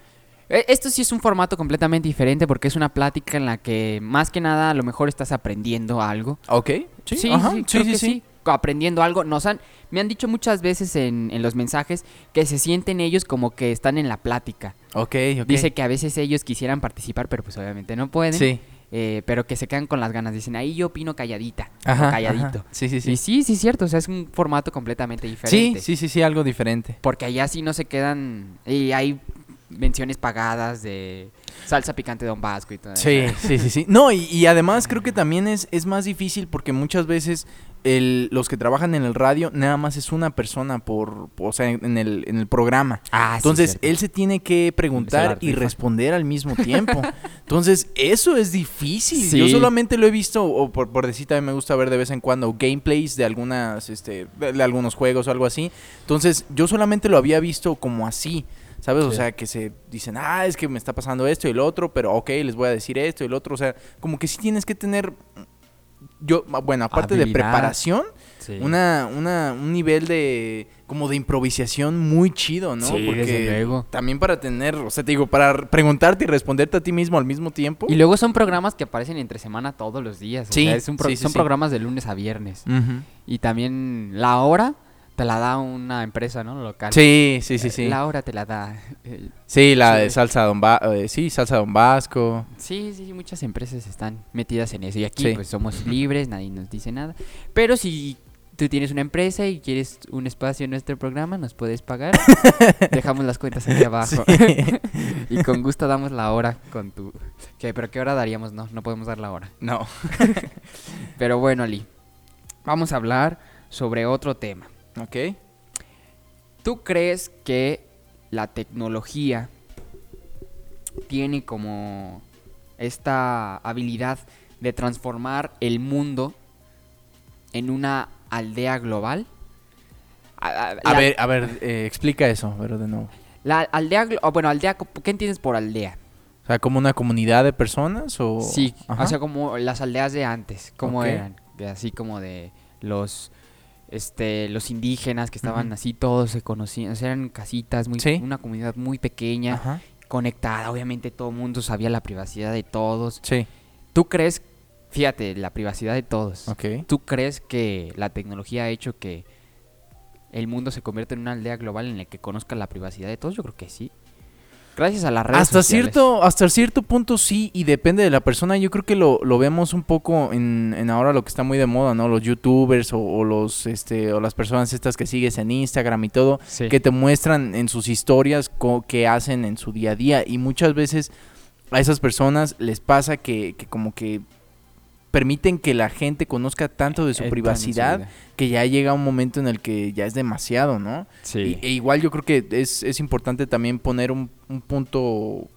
S3: e- Esto sí es un formato completamente diferente porque es una plática en la que más que nada a lo mejor estás aprendiendo algo.
S4: Ok.
S3: Sí, sí,
S4: ajá,
S3: sí, creo que sí. Aprendiendo algo. Nos han, me han dicho muchas veces en, en los mensajes que se sienten ellos como que están en la plática.
S4: Ok, ok.
S3: Dice que a veces ellos quisieran participar, pero pues obviamente no pueden.
S4: Sí.
S3: Eh, pero que se quedan con las ganas. Dicen, ahí yo opino calladita.
S4: Ajá,
S3: calladito.
S4: ajá. Sí, sí,
S3: Y
S4: sí.
S3: sí, sí, es cierto. O sea, es un formato completamente
S4: Sí,
S3: diferente.
S4: sí, sí, sí, algo diferente.
S3: Porque allá sí no se quedan. Y hay menciones pagadas de salsa picante Don Vasco y todo eso.
S4: Sí, sí, sí, sí. No, y, y además creo que también es, es más difícil porque muchas veces el, los que trabajan en el radio nada más es una persona por, o sea, en el, en el programa.
S3: Ah,
S4: Entonces, él se tiene que preguntar y responder al mismo [LAUGHS] tiempo. Entonces, eso es difícil.
S3: Sí.
S4: Yo solamente lo he visto, o por, por decir, también me gusta ver de vez en cuando gameplays de algunas, este, de, de algunos juegos o algo así. Entonces, yo solamente lo había visto como así. ¿Sabes? O sea, que se dicen, ah, es que me está pasando esto y el otro, pero ok, les voy a decir esto y el otro. O sea, como que sí tienes que tener, yo, bueno, aparte de preparación,
S3: Sí.
S4: una, una, un nivel de como de improvisación muy chido, ¿no?
S3: Sí, desde luego.
S4: también para tener, o sea, te digo, para preguntarte y responderte a ti mismo al mismo tiempo.
S3: Y luego son programas que aparecen entre semana todos los días. o
S4: Sí,
S3: sea, es un pro-
S4: sí, sí,
S3: son programas de lunes a viernes. Y también la hora te la da una empresa, ¿no? Local.
S4: Sí, sí, sí, sí.
S3: La hora te la da.
S4: Sí, la
S3: Sí.
S4: de salsa Don Ba- eh, sí, salsa Don Vasco.
S3: Sí, sí, muchas empresas están metidas en eso. Y aquí
S4: Sí.
S3: pues somos libres, nadie nos dice nada. Pero si tú tienes una empresa y quieres un espacio en nuestro programa, nos puedes pagar. [LAUGHS] Dejamos las cuentas aquí abajo. [LAUGHS] y con gusto damos la hora con tu... ¿Qué? ¿Pero qué hora daríamos? No, no podemos dar la hora.
S4: No. [LAUGHS]
S3: Pero bueno, Ali. Vamos a hablar sobre otro tema.
S4: Ok.
S3: ¿Tú crees que la tecnología tiene como esta habilidad de transformar el mundo en una aldea global? A, a-
S4: A
S3: la-
S4: ver, a ver, eh, explica eso, pero de nuevo.
S3: La aldea, bueno, aldea, ¿qué entiendes por aldea?
S4: O sea, como una comunidad de personas o
S3: Sí,
S4: Ajá.
S3: o sea, como las aldeas de antes, ¿cómo
S4: Ok.
S3: eran? Así como de los este los indígenas que estaban así todos se conocían, o sea, eran casitas muy
S4: Sí.
S3: una comunidad muy pequeña,
S4: Ajá.
S3: conectada, obviamente todo el mundo sabía la privacidad de todos.
S4: Sí.
S3: ¿Tú crees, fíjate, la privacidad de todos?
S4: Ok.
S3: ¿Tú crees que la tecnología ha hecho que el mundo se convierta en una aldea global en la que conozca la privacidad de todos? Yo creo que sí. Gracias a las redes
S4: Hasta
S3: sociales.
S4: cierto, hasta cierto punto sí, y depende de la persona. Yo creo que lo, lo vemos un poco en, en ahora lo que está muy de moda, ¿no? Los youtubers o, o los este o las personas estas que sigues en Instagram y todo,
S3: Sí.
S4: que te muestran en sus historias qué hacen en su día a día. Y muchas veces a esas personas les pasa que, que como que permiten que la gente conozca tanto de su privacidad que ya llega un momento en el que ya es demasiado, ¿no?
S3: Sí.
S4: Y- e igual yo creo que es, es importante también poner un, un punto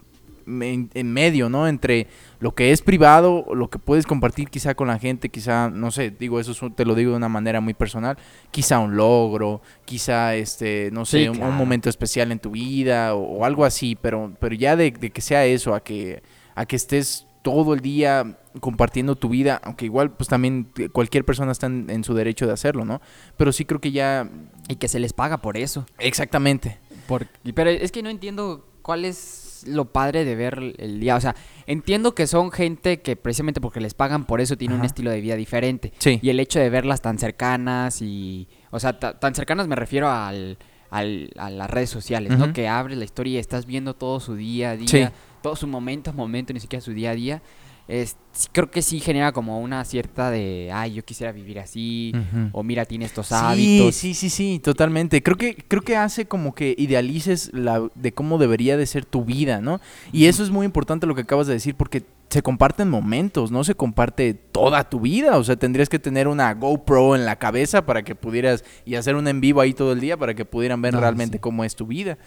S4: en, en medio, ¿no? Entre lo que es privado, lo que puedes compartir quizá con la gente, quizá, no sé, digo, eso es te lo digo de una manera muy personal, quizá un logro, quizá, este, no sé,
S3: Sí,
S4: un- momento especial en tu vida o, o algo así, pero, pero ya de, de que sea eso, a que, a que estés todo el día compartiendo tu vida, aunque igual pues también cualquier persona está en, en su derecho de hacerlo, ¿no? Pero sí creo que ya...
S3: Y que se les paga por eso.
S4: Exactamente.
S3: Por- pero es que no entiendo cuál es lo padre de ver el día. O sea, entiendo que son gente que precisamente porque les pagan por eso tiene un estilo de vida diferente.
S4: Sí.
S3: Y el hecho de verlas tan cercanas y... O sea, ta- tan cercanas me refiero al, al- a las redes sociales, ¿no? Que abres la historia y estás viendo todo su día a día,
S4: Sí.
S3: Todo su momento a momento, ni siquiera su día a día. Es, creo que sí genera como una cierta de, ay, yo quisiera vivir así, o mira, tiene estos
S4: Sí,
S3: hábitos.
S4: sí, sí, sí, totalmente. Creo que, creo que hace como que idealices la de cómo debería de ser tu vida, ¿no? Y eso es muy importante lo que acabas de decir, porque se comparten momentos, no se comparte toda tu vida. O sea, tendrías que tener una GoPro en la cabeza para que pudieras y hacer un en vivo ahí todo el día para que pudieran ver
S3: No,
S4: realmente
S3: sí.
S4: cómo es tu vida.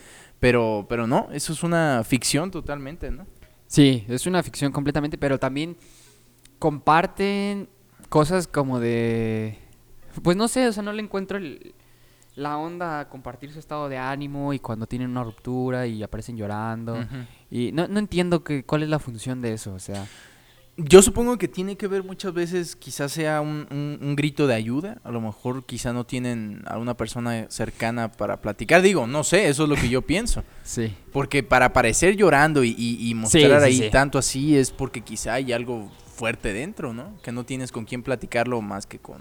S4: Pero, pero no, eso es una ficción totalmente, ¿no?
S3: Sí, es una ficción completamente, pero también comparten cosas como de... Pues no sé, o sea, no le encuentro el- la onda a compartir su estado de ánimo y cuando tienen una ruptura y aparecen llorando. Y no, no entiendo que, cuál es la función de eso, o sea...
S4: Yo supongo que tiene que ver muchas veces, quizás sea un, un- un grito de ayuda, a lo mejor quizá no tienen a una persona cercana para platicar, digo, no sé, eso es lo que yo pienso, [LAUGHS]
S3: Sí.
S4: porque para aparecer llorando y, y- y mostrar
S3: sí,
S4: ahí
S3: sí.
S4: tanto así es porque quizá hay algo fuerte dentro, ¿no? Que no tienes con quién platicarlo más que con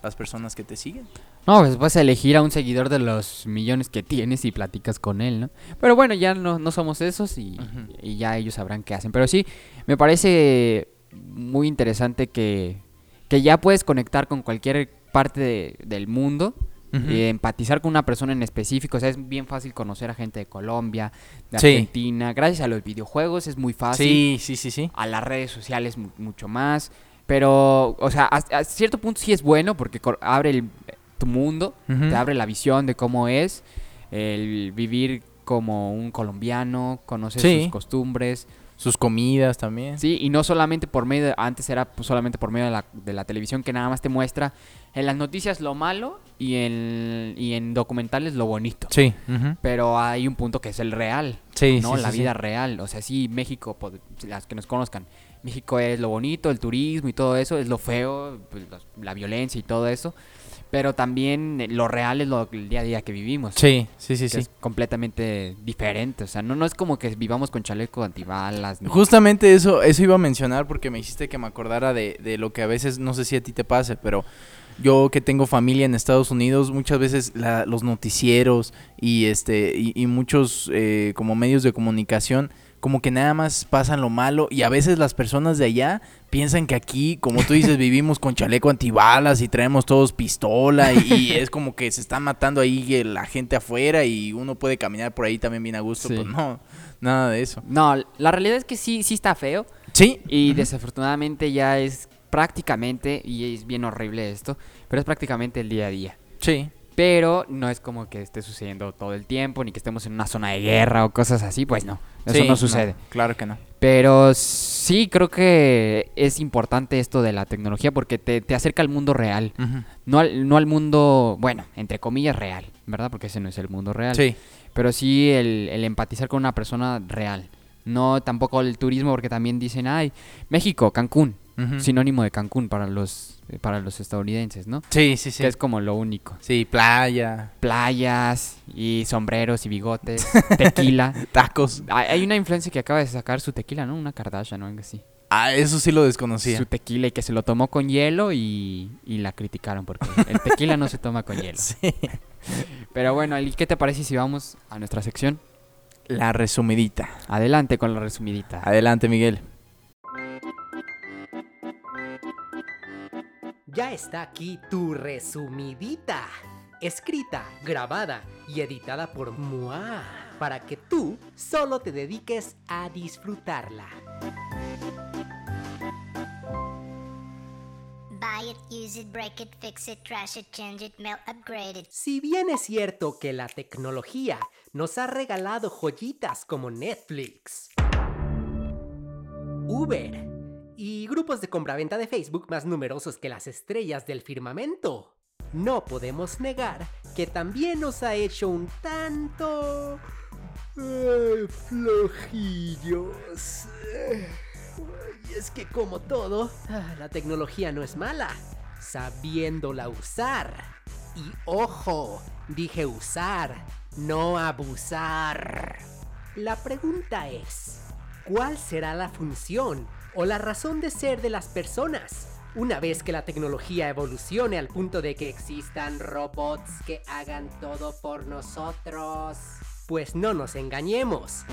S4: las personas que te siguen.
S3: No, pues vas a elegir a un seguidor de los millones que tienes y platicas con él, ¿no? Pero bueno, ya no, no somos esos y, y ya ellos sabrán qué hacen. Pero sí, me parece muy interesante que, que ya puedes conectar con cualquier parte de- del mundo y empatizar con una persona en específico. O sea, es bien fácil conocer a gente de Colombia, de
S4: Sí.
S3: Argentina. Gracias a los videojuegos es muy fácil
S4: Sí, sí, sí, sí.
S3: a las redes sociales mu- mucho más. Pero, o sea, a, a cierto punto sí es bueno porque abre el- tu mundo, te abre la visión de cómo es el vivir como un colombiano, conocer
S4: Sí.
S3: sus costumbres.
S4: Sus comidas también.
S3: Sí, y no solamente por medio, de- antes era pues, solamente por medio de la, de la televisión que nada más te muestra en las noticias lo malo y en, y en documentales lo bonito.
S4: Sí.
S3: Pero hay un punto que es el real.
S4: Sí,
S3: ¿no?
S4: sí,
S3: la
S4: sí,
S3: vida real. O sea, sí, México, pod- las que nos conozcan, México es lo bonito, el turismo y todo eso, es lo feo, pues, la violencia y todo eso. Pero también eh, lo real es lo, el día a día que vivimos.
S4: Sí, sí, sí,
S3: que
S4: sí.
S3: es completamente diferente. O sea, no, no es como que vivamos con chaleco antibalas.
S4: Justamente eso, eso iba a mencionar porque me hiciste que me acordara de, de lo que a veces, no sé si a ti te pase, pero yo que tengo familia en Estados Unidos, muchas veces la- los noticieros y este y, y muchos eh, como medios de comunicación como que nada más pasan lo malo y a veces las personas de allá piensan que aquí, como tú dices, [LAUGHS] vivimos con chaleco antibalas y traemos todos pistola y, y es como que se está matando ahí la gente afuera y uno puede caminar por ahí también bien a gusto,
S3: Sí.
S4: pues no, nada de eso.
S3: No, la realidad es que sí, sí está feo.
S4: Sí,
S3: Y desafortunadamente ya es prácticamente, y es bien horrible esto, pero es prácticamente el día a día.
S4: Sí.
S3: Pero no es como que esté sucediendo todo el tiempo, ni que estemos en una zona de guerra o cosas así, pues no, eso
S4: Sí,
S3: no sucede.
S4: claro que no.
S3: Pero sí creo que es importante esto de la tecnología porque te, te acerca al mundo real, no al, no al mundo, bueno, entre comillas real, ¿verdad? Porque ese no es el mundo real.
S4: Sí.
S3: Pero sí el, el empatizar con una persona real. No tampoco el turismo porque también dicen, ay, México, Cancún, Sinónimo de Cancún para los, eh, para los estadounidenses, ¿no?
S4: Sí, sí, sí.
S3: Que es como lo único.
S4: Sí, playa,
S3: Playas y sombreros y bigotes, [LAUGHS] tequila.
S4: tacos.
S3: Hay hay una influencia que acaba de sacar su tequila, ¿no? Una Kardashian o algo así.
S4: Ah, eso sí lo desconocía.
S3: Su tequila y que se lo tomó con hielo y, y la criticaron porque el tequila no se toma con hielo. [LAUGHS]
S4: Sí.
S3: Pero bueno, ¿y qué te parece si vamos a nuestra sección?
S4: La resumidita.
S3: Adelante con la resumidita.
S4: Adelante, Miguel.
S5: Ya está aquí tu resumidita. Escrita, grabada y editada por Mua. Para que tú solo te dediques a disfrutarla.
S6: buy it, use it, break it, fix it, trash it, change it, melt, upgrade it.
S5: Si bien es cierto que la tecnología nos ha regalado joyitas como Netflix, Uber y grupos de compraventa de Facebook más numerosos que las estrellas del firmamento, no podemos negar que también nos ha hecho un tanto... ay, flojillos. Y es que como todo, ah, la tecnología no es mala, sabiéndola usar. Y ojo, dije usar, no abusar. La pregunta es, ¿cuál será la función o la razón de ser de las personas? Una vez que la tecnología evolucione al punto de que existan robots que hagan todo por nosotros. Pues no nos engañemos.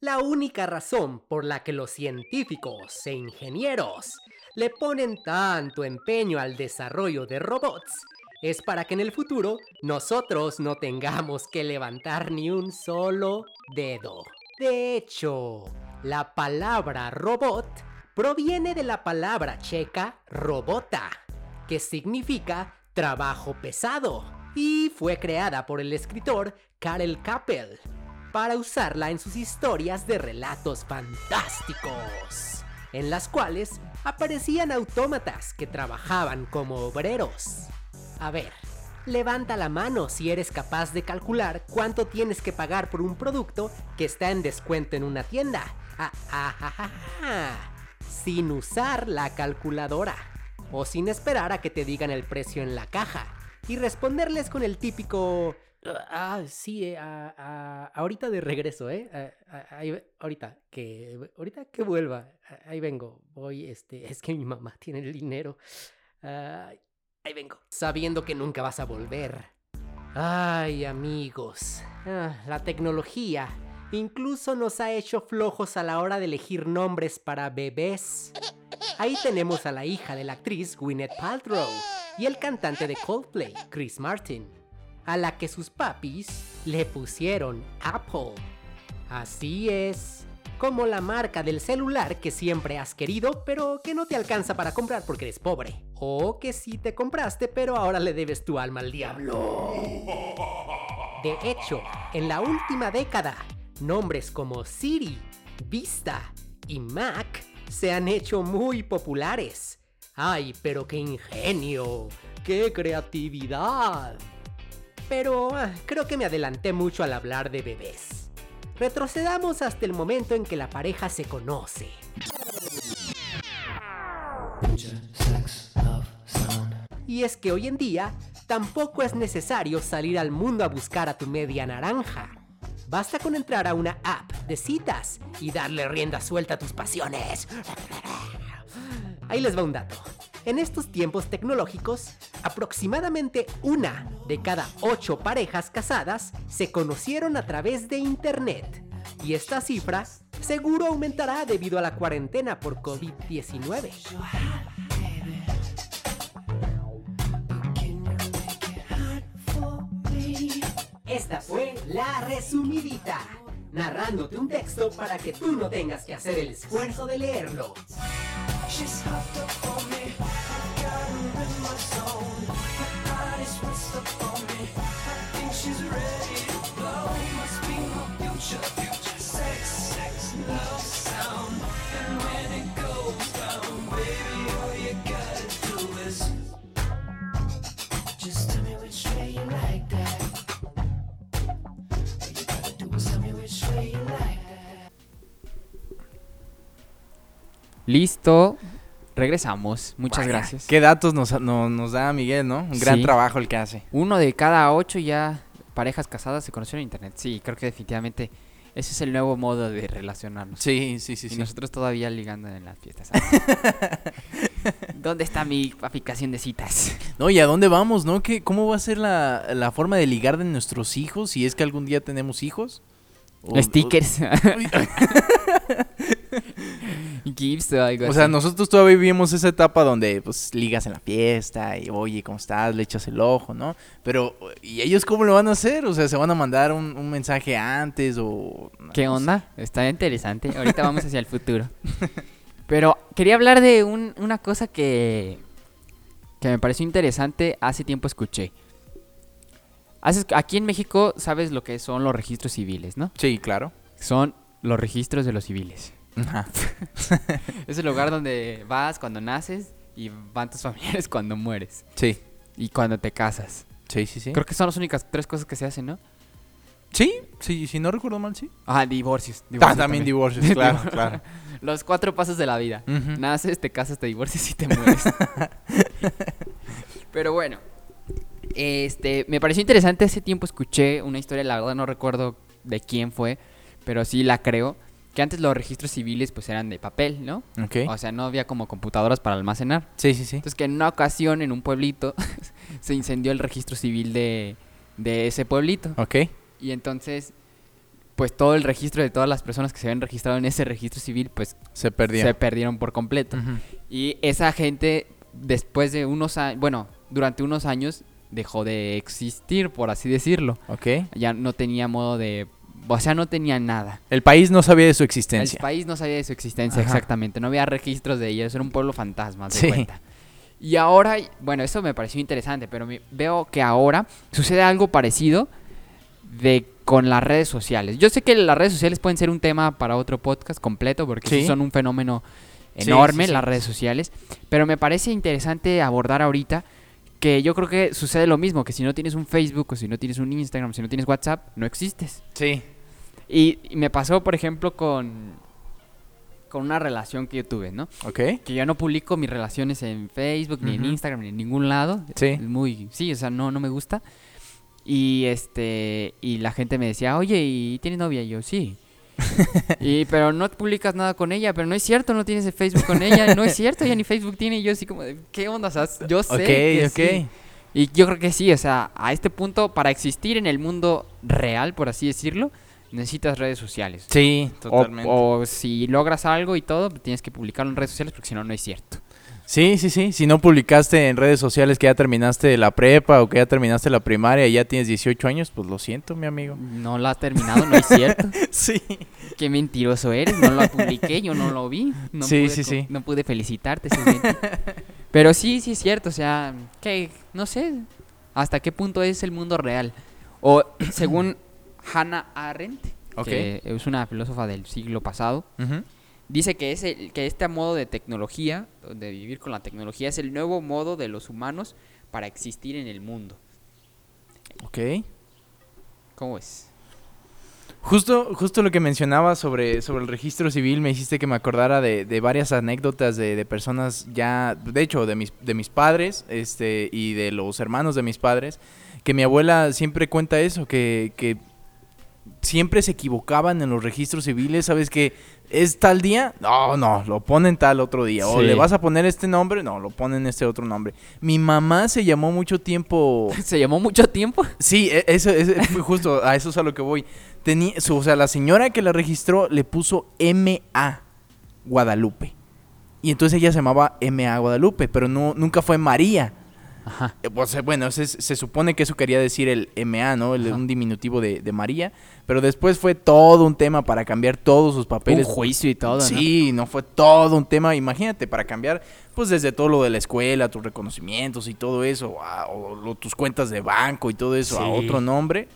S5: La única razón por la que los científicos e ingenieros le ponen tanto empeño al desarrollo de robots es para que en el futuro nosotros no tengamos que levantar ni un solo dedo. De hecho, la palabra robot proviene de la palabra checa robota, que significa trabajo pesado, y fue creada por el escritor Karel Kappel para usarla en sus historias de relatos fantásticos, en las cuales aparecían autómatas que trabajaban como obreros. A ver, levanta la mano si eres capaz de calcular cuánto tienes que pagar por un producto que está en descuento en una tienda. Ah, ah, ah, ah, ah. Sin usar la calculadora. O sin esperar a que te digan el precio en la caja. Y responderles con el típico... Ah, sí, eh, ah, ah, ahorita de regreso, ¿eh? Ah, ah, ahí- ahorita, que, ahorita que vuelva, ah, ahí vengo, voy, este, [LAUGHS] es que mi mamá tiene el dinero. Ah, ahí vengo. Sabiendo que nunca vas a volver. Ay, amigos, ah, la tecnología incluso nos ha hecho flojos a la hora de elegir nombres para bebés. Ahí tenemos a la hija de la actriz Gwyneth Paltrow y el cantante de Coldplay, Chris Martin, a la que sus papis le pusieron Apple. Así es, como la marca del celular que siempre has querido, pero que no te alcanza para comprar porque eres pobre. O que sí te compraste, pero ahora le debes tu alma al diablo. De hecho, en la última década, nombres como Siri, Vista y Mac se han hecho muy populares. ¡Ay, pero qué ingenio! ¡Qué creatividad! Pero ah, creo que me adelanté mucho al hablar de bebés. Retrocedamos hasta el momento en que la pareja se conoce. Y es que hoy en día tampoco es necesario salir al mundo a buscar a tu media naranja. Basta con entrar a una app de citas y darle rienda suelta a tus pasiones. Ahí les va un dato. En estos tiempos tecnológicos, aproximadamente una de cada ocho parejas casadas se conocieron a través de Internet. Y esta cifra seguro aumentará debido a la cuarentena por COVID-19. Esta fue la resumidita, narrándote un texto para que tú no tengas que hacer el esfuerzo de leerlo.
S3: Listo. Regresamos. Muchas
S4: Vaya,
S3: gracias.
S4: Qué datos nos, no- nos da Miguel, ¿no? Un gran
S3: Sí.
S4: trabajo el que hace.
S3: Uno de cada ocho ya parejas casadas se conocieron en internet. Sí, creo que definitivamente ese es el nuevo modo de relacionarnos.
S4: Sí, sí, sí,
S3: y
S4: sí.
S3: nosotros todavía ligando en las fiestas. [LAUGHS] ¿Dónde está mi aplicación de citas?
S4: No, ¿y a dónde vamos, no? ¿Qué, ¿Cómo va a ser la, la forma de ligar de nuestros hijos si es que algún día tenemos hijos? O-
S3: Stickers.
S4: o- [LAUGHS]
S3: GIFs o algo
S4: O sea,
S3: así.
S4: nosotros todavía vivimos esa etapa donde pues ligas en la fiesta y oye, ¿cómo estás? Le echas el ojo, ¿no? Pero, ¿y ellos cómo lo van a hacer? O sea, ¿se van a mandar un, un mensaje antes o...?
S3: ¿Qué
S4: no sé.
S3: onda? Está interesante. Ahorita vamos hacia el futuro. [LAUGHS] Pero quería hablar de un- una cosa que que me pareció interesante, hace tiempo escuché. Haces- aquí en México sabes lo que son los registros civiles, ¿no?
S4: Sí, claro.
S3: Son los registros de los civiles.
S4: Ajá. [LAUGHS]
S3: Es el lugar donde vas cuando naces y van tus [LAUGHS] familiares cuando mueres
S4: Sí,
S3: y cuando te casas.
S4: sí, sí, sí.
S3: Creo que son las únicas tres cosas que se hacen, ¿no?
S4: Sí, sí, si no recuerdo mal, sí.
S3: Ah, divorcios.
S4: Ah,
S3: divorcios
S4: también divorcios, claro, [LAUGHS] claro.
S3: Los cuatro pasos de la vida. Naces, te casas, te divorcias y te mueres. Pero bueno. Este, me pareció interesante. Hace tiempo escuché una historia, la verdad no recuerdo de quién fue, pero sí la creo. Que antes los registros civiles pues eran de papel, ¿no?
S4: Ok.
S3: O sea, no había como computadoras para almacenar.
S4: Sí, sí, sí.
S3: Entonces que en una ocasión en un pueblito [LAUGHS] se incendió el registro civil de, de ese pueblito.
S4: Ok.
S3: Y entonces, pues todo el registro de todas las personas que se habían registrado en ese registro civil, pues
S4: Se perdió.
S3: se perdieron por completo. Y esa gente, después de unos años, bueno, durante unos años, dejó de existir, por así decirlo.
S4: Ok.
S3: Ya no tenía modo de... O sea, no tenía nada.
S4: El país no sabía de su
S3: El
S4: existencia.
S3: país no sabía de su existencia
S4: Ajá.
S3: exactamente. No había registros de ellos. Era un pueblo fantasma, de
S4: Sí.
S3: cuenta. Y ahora, bueno, eso me pareció interesante, pero me- veo que ahora sucede algo parecido de con las redes sociales. Yo sé que las redes sociales pueden ser un tema para otro podcast completo, porque sí son un fenómeno enorme
S4: sí.
S3: las redes sociales, pero me parece interesante abordar ahorita que yo creo que sucede lo mismo, que si no tienes un Facebook o si no tienes un Instagram, si no tienes WhatsApp, no existes.
S4: Sí.
S3: Y, y me pasó, por ejemplo, con, con una relación que yo tuve, ¿no?
S4: Ok.
S3: Que yo no publico mis relaciones en Facebook, ni en. Instagram, ni en ningún lado.
S4: Sí.
S3: Es muy, sí, o sea, no, no me gusta. Y este, y la gente me decía, oye, ¿y tienes novia? Y yo, sí. [LAUGHS] y, pero no publicas nada con ella, pero no es cierto, no tienes el Facebook con ella, no es cierto, ella ni Facebook tiene. Y yo así como, de, ¿qué onda? O sea, yo sé
S4: Ok,
S3: que
S4: ok.
S3: sí. Y yo creo que sí, o sea, a este punto, para existir en el mundo real, por así decirlo, necesitas redes sociales.
S4: Sí,
S3: O-
S4: totalmente.
S3: O, si logras algo y todo, tienes que publicarlo en redes sociales porque si no, no es cierto.
S4: Sí, sí, sí. Si no publicaste en redes sociales que ya terminaste la prepa o que ya terminaste la primaria y ya tienes 18 años, pues lo siento, mi amigo.
S3: No lo has terminado, no es cierto. [LAUGHS]
S4: Sí.
S3: Qué mentiroso eres, no lo publiqué, yo no lo vi. No
S4: Sí,
S3: pude
S4: sí, sí.
S3: No pude felicitarte. [LAUGHS] Pero sí, sí es cierto, o sea, que no sé hasta qué punto es el mundo real. O según Hannah Arendt,
S4: Ok.
S3: que es una filósofa del siglo pasado. Dice que, es el- que este modo de tecnología, de vivir con la tecnología, es el nuevo modo de los humanos para existir en el mundo.
S4: Ok.
S3: ¿Cómo es?
S4: Justo, justo lo que mencionaba sobre, sobre el registro civil me hiciste que me acordara de, de varias anécdotas de, de personas ya, de hecho, de mis, de mis padres este, y de los hermanos de mis padres, que mi abuela siempre cuenta eso, que, que siempre se equivocaban en los registros civiles, ¿sabes que ¿Es tal día? No, no, lo ponen tal otro día. O le vas a poner este nombre, no, lo ponen este otro nombre. Mi mamá se llamó mucho tiempo... [LAUGHS]
S3: ¿Se llamó mucho tiempo?
S4: Sí, e- eso, fue justo, a eso es a lo que voy. Tenía, su- o sea, la señora que la registró le puso MA Guadalupe. Y entonces ella se llamaba MA Guadalupe, pero no, nunca fue María.
S3: Ajá.
S4: Eh, o sea, bueno, se, se supone que eso quería decir el MA, ¿no? El, un diminutivo de, de María. Pero después fue todo un tema para cambiar todos sus
S3: Un
S4: papeles.
S3: juicio y todo.
S4: Sí, no fue todo un tema. Imagínate, para cambiar, pues desde todo lo de la escuela, tus reconocimientos y todo eso, a- o lo- tus cuentas de banco y todo eso, a otro nombre.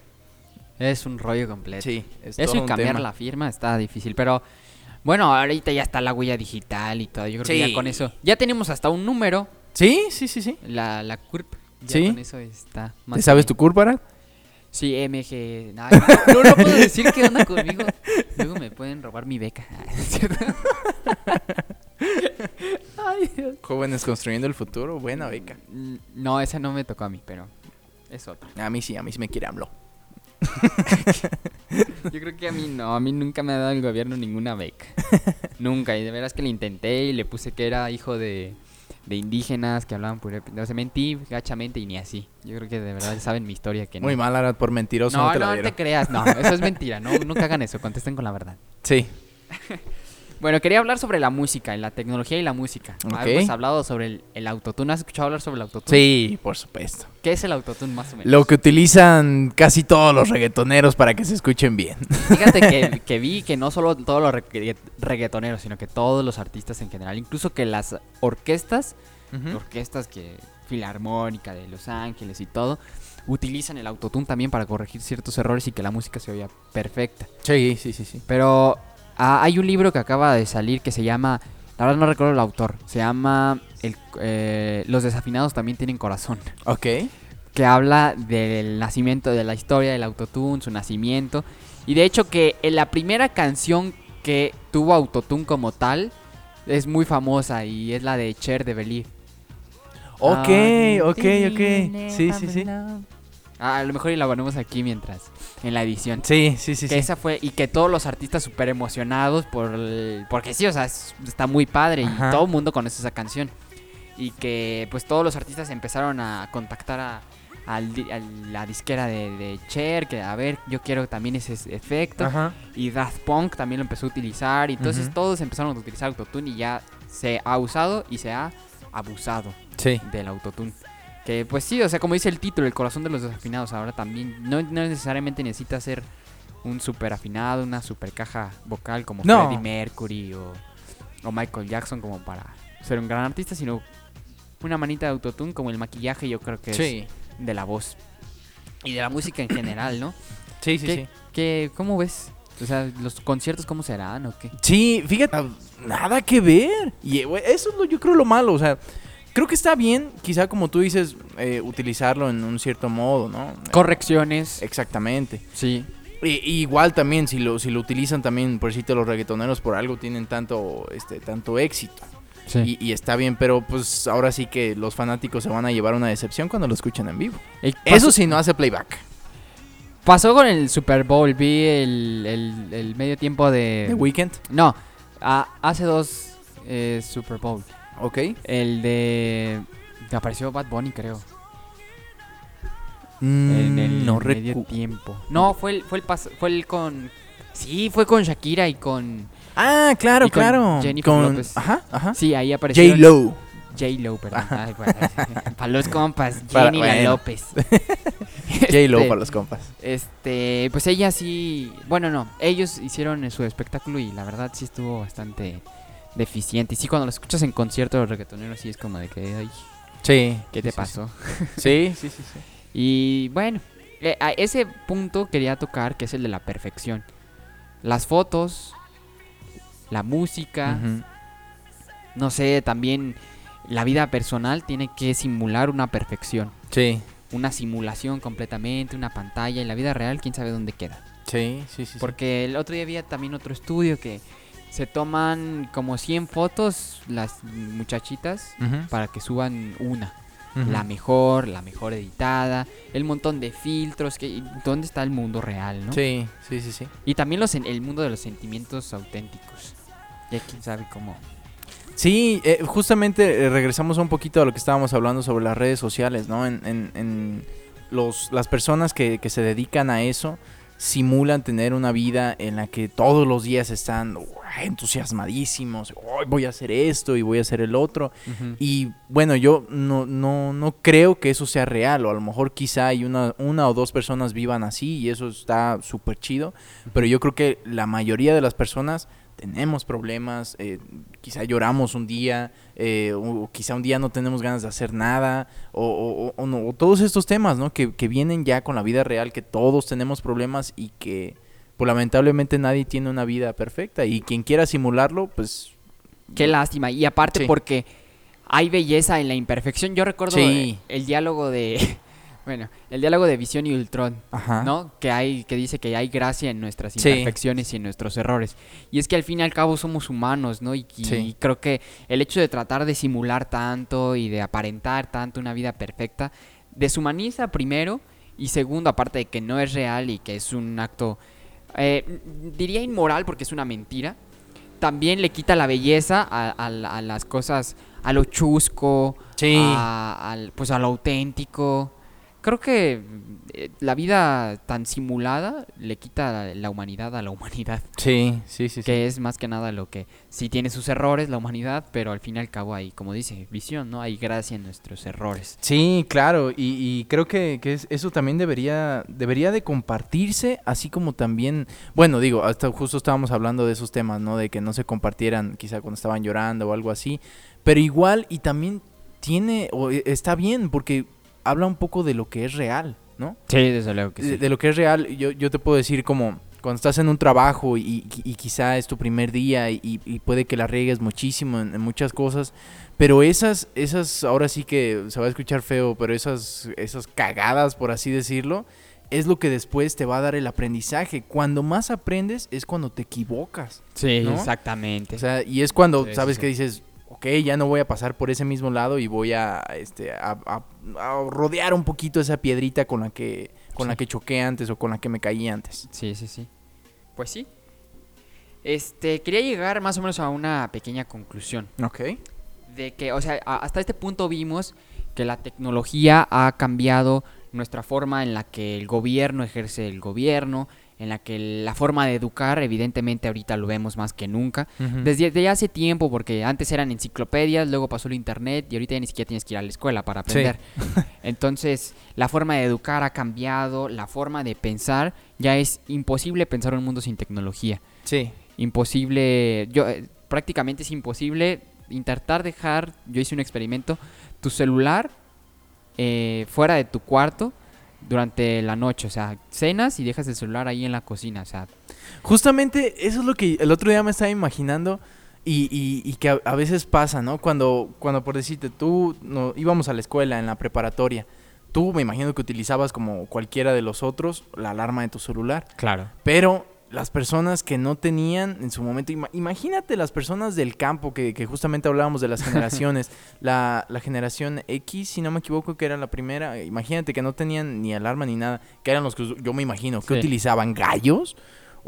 S3: Es un rollo completo.
S4: Sí, es
S3: Eso
S4: todo
S3: y
S4: un
S3: cambiar
S4: tema.
S3: la firma está difícil, pero bueno, ahorita ya está la huella digital y todo. Yo creo que ya con eso. Ya tenemos hasta un número,
S4: Sí, sí, sí, sí.
S3: la, la CURP. Ya
S4: Sí.
S3: con eso está más
S4: ¿Te sabes tu curva?
S3: Sí, MG. No, no, puedo decir qué onda conmigo. Luego me pueden robar mi beca. Ay, Dios.
S4: Jóvenes construyendo el futuro, buena beca.
S3: Mm, No, esa no me tocó a mí, pero es otra.
S4: A mí sí, a mí sí me quiere AMLO.
S3: Yo creo que a mí no, a mí nunca me ha dado el gobierno ninguna beca. nunca, y de veras que le intenté y le puse que era hijo de, de indígenas que hablaban pura... No sé, mentí gachamente y ni así. Yo creo que de verdad saben mi historia que no.
S4: Muy mal, Arad, por mentiroso no,
S3: No,
S4: te
S3: no, te creas, no, eso es mentira, no, nunca hagan eso, contesten con la verdad.
S4: Sí, [LAUGHS]
S3: Bueno, quería hablar sobre la música, y la tecnología y la música.
S4: Ok.
S3: Hemos hablado sobre el, el autotune. ¿Has escuchado hablar sobre el autotune?
S4: sí, por supuesto.
S3: ¿Qué es el autotune más o menos?
S4: Lo que utilizan casi todos los reggaetoneros para que se escuchen bien.
S3: Fíjate que, [LAUGHS] que vi que no solo todos los regga- reggaetoneros, sino que todos los artistas en general, incluso que las orquestas, orquestas que Filarmónica de Los Ángeles y todo, utilizan el autotune también para corregir ciertos errores y que la música se oiga perfecta.
S4: Sí, sí, sí, sí.
S3: Pero ah, hay un libro que acaba de salir que se llama, la verdad no recuerdo el autor, se llama el, eh, Los desafinados también tienen corazón,
S4: Ok.
S3: que habla del nacimiento, de la historia del autotune, su nacimiento. Y de hecho que en la primera canción que tuvo autotune como tal es muy famosa y es la de Cher de Believe.
S4: Ok,
S3: Ah,
S4: ok, ok. Sí, sí, sí.
S3: Ah, a lo mejor y la ponemos aquí mientras, en la edición.
S4: Sí, sí, sí,
S3: que
S4: sí.
S3: esa fue y que todos los artistas súper emocionados por el- porque sí o sea es- está muy padre
S4: Ajá.
S3: y todo el mundo conoce esa canción y que pues todos los artistas empezaron a contactar a, la disquera de, de Cher que a ver yo quiero también ese efecto
S4: Ajá.
S3: y Daft Punk también lo empezó a utilizar y entonces todos empezaron a utilizar autotune y ya se ha usado y se ha abusado
S4: Sí.
S3: del autotune. Que pues sí, o sea, como dice el título, el corazón de los desafinados ahora también no, no necesariamente necesita ser un super afinado, una super caja vocal como
S4: No.
S3: Freddie Mercury o, o Michael Jackson como para ser un gran artista, sino una manita de autotune como el maquillaje yo creo que
S4: Sí.
S3: es de la voz y de la música en general, ¿no? [CLEARS THROAT]
S4: Sí, sí,
S3: ¿Qué,
S4: sí.
S3: qué- cómo ves? O sea, los conciertos cómo serán o qué?
S4: Sí, fíjate, nada que ver. Y eh, eso es lo, yo creo lo malo, o sea, creo que está bien, quizá como tú dices, eh, utilizarlo en un cierto modo, ¿no?
S3: Correcciones.
S4: Exactamente.
S3: Sí.
S4: Y- y igual también, si lo, si lo utilizan también, por decirte, los reggaetoneros por algo tienen tanto, este, tanto éxito.
S3: Sí.
S4: Y, y está bien, pero pues ahora sí que los fanáticos se van a llevar una decepción cuando lo escuchan en vivo. Eso sí, no hace playback.
S3: Pasó con el Super Bowl, vi el, el- el medio tiempo de...
S4: The Weeknd,
S3: No, a- hace dos eh, Super Bowl.
S4: Ok.
S3: El de... apareció Bad Bunny, creo.
S4: Mm,
S3: en el
S4: no
S3: medio
S4: recu-
S3: tiempo. No, fue el, fue el pas- fue el con... Sí, fue con Shakira y con...
S4: Ah, claro,
S3: Y con
S4: claro.
S3: Jennifer
S4: Con-
S3: López.
S4: Ajá, ajá.
S3: Sí, ahí apareció...
S4: J-Lo.
S3: J-Lo, perdón. Ay, bueno, [LAUGHS] para los compas, Jenny la
S4: bueno.
S3: López. [LAUGHS] Este,
S4: para los compas.
S3: Este, pues ella sí, bueno, no, ellos hicieron su espectáculo y la verdad sí estuvo bastante deficiente. Y sí, cuando lo escuchas en concierto de los reggaetoneros, sí es como de que, ay,
S4: Sí.
S3: ¿qué te
S4: sí,
S3: pasó? [LAUGHS]
S4: Sí, sí, sí. sí.
S3: Y bueno, eh, a ese punto quería tocar, que es el de la perfección. Las fotos, la música, no sé, también la vida personal tiene que simular una perfección.
S4: Sí,
S3: Una simulación completamente, una pantalla. En la vida real, quién sabe dónde queda.
S4: sí, sí. sí.
S3: Porque el otro día había también otro estudio que se toman como 100 fotos las muchachitas para que suban una. La mejor, la mejor editada, el montón de filtros. Que, ¿Dónde está el mundo real, no?
S4: Sí, sí, sí, sí.
S3: Y también los, en- el mundo de los sentimientos auténticos. Ya quién sabe cómo.
S4: Sí, eh, justamente eh, regresamos un poquito a lo que estábamos hablando sobre las redes sociales, ¿no? En, en- en los, las personas que, que se dedican a eso simulan tener una vida en la que todos los días están "Uy, entusiasmadísimos, "Hoy voy a hacer esto y voy a hacer el otro. Y bueno, yo no, no, no creo que eso sea real, o a lo mejor quizá hay una, una o dos personas vivan así y eso está súper chido, pero yo creo que la mayoría de las personas tenemos problemas, eh, quizá lloramos un día, eh, o, o quizá un día no tenemos ganas de hacer nada, o, o- no, o todos estos temas, ¿no? Que, que vienen ya con la vida real, que todos tenemos problemas y que, pues lamentablemente nadie tiene una vida perfecta y quien quiera simularlo, pues...
S3: Qué lástima. Y aparte
S4: Sí.
S3: porque hay belleza en la imperfección. Yo recuerdo
S4: Sí.
S3: el diálogo de... Bueno, el diálogo de Visión y Ultron.
S4: Ajá.
S3: ¿no? Que hay, que dice que hay gracia en nuestras
S4: Sí.
S3: imperfecciones y en nuestros errores. Y es que al fin y al cabo somos humanos, ¿no? Y, y
S4: Sí.
S3: creo que el hecho de tratar de simular tanto y de aparentar tanto una vida perfecta, deshumaniza primero y segundo, aparte de que no es real y que es un acto, eh, diría inmoral porque es una mentira, también le quita la belleza a, a la- a las cosas, a lo chusco,
S4: Sí.
S3: a, pues a lo auténtico. Creo que eh, la vida tan simulada le quita la humanidad a la humanidad.
S4: Sí, sí, sí. sí.
S3: Que es más que nada lo que sí tiene sus errores la humanidad, pero al fin y al cabo hay, como dice, visión, ¿no? Hay gracia en nuestros errores.
S4: Sí, claro, y, y creo que, que es- eso también debería, debería de compartirse, así como también, bueno, digo, hasta justo estábamos hablando de esos temas, ¿no? De que no se compartieran quizá cuando estaban llorando o algo así, pero igual y también tiene, o eh, está bien, porque habla un poco de lo que es real, ¿no?
S3: Sí, desde luego que sí.
S4: de lo que es real, yo, yo te puedo decir como cuando estás en un trabajo y, y quizá es tu primer día y, y puede que la riegues muchísimo en, en muchas cosas, pero esas, esas, ahora sí que se va a escuchar feo, pero esas, esas cagadas, por así decirlo, es lo que después te va a dar el aprendizaje. Cuando más aprendes es cuando te equivocas.
S3: Sí,
S4: ¿no?
S3: exactamente.
S4: O sea, y es cuando
S3: sí,
S4: sabes
S3: sí.
S4: que dices, ok, ya no voy a pasar por ese mismo lado y voy a, este, a, a- a rodear un poquito esa piedrita con la que, con la que choqué antes o con la que me caí antes.
S3: Sí, sí, sí. Pues sí. Este, quería llegar más o menos a una pequeña conclusión.
S4: Ok.
S3: De que, o sea, hasta este punto vimos que la tecnología ha cambiado nuestra forma en la que el gobierno ejerce el gobierno, en la que la forma de educar, evidentemente ahorita lo vemos más que nunca. Desde, desde hace tiempo, porque antes eran enciclopedias, luego pasó el internet y ahorita ya ni siquiera tienes que ir a la escuela para
S4: Sí.
S3: aprender. [LAUGHS] Entonces, la forma de educar ha cambiado, la forma de pensar, ya es imposible pensar un mundo sin tecnología.
S4: Sí.
S3: Imposible, yo eh, prácticamente es imposible intentar dejar, yo hice un experimento, tu celular eh, fuera de tu cuarto durante la noche, o sea, cenas y dejas el celular ahí en la cocina, o sea,
S4: Justamente eso es lo que el otro día me estaba imaginando y, y- y que a, a veces pasa, ¿no? Cuando, cuando por decirte, tú no, íbamos a la escuela en la preparatoria, tú me imagino que utilizabas como cualquiera de los otros la alarma de tu celular.
S3: claro.
S4: Pero las personas que no tenían en su momento, ima- imagínate las personas del campo que, que justamente hablábamos de las [LAUGHS] generaciones, la, la generación X, si no me equivoco, que era la primera, imagínate que no tenían ni alarma ni nada, que eran los que yo me imagino, que
S3: Sí.
S4: utilizaban gallos.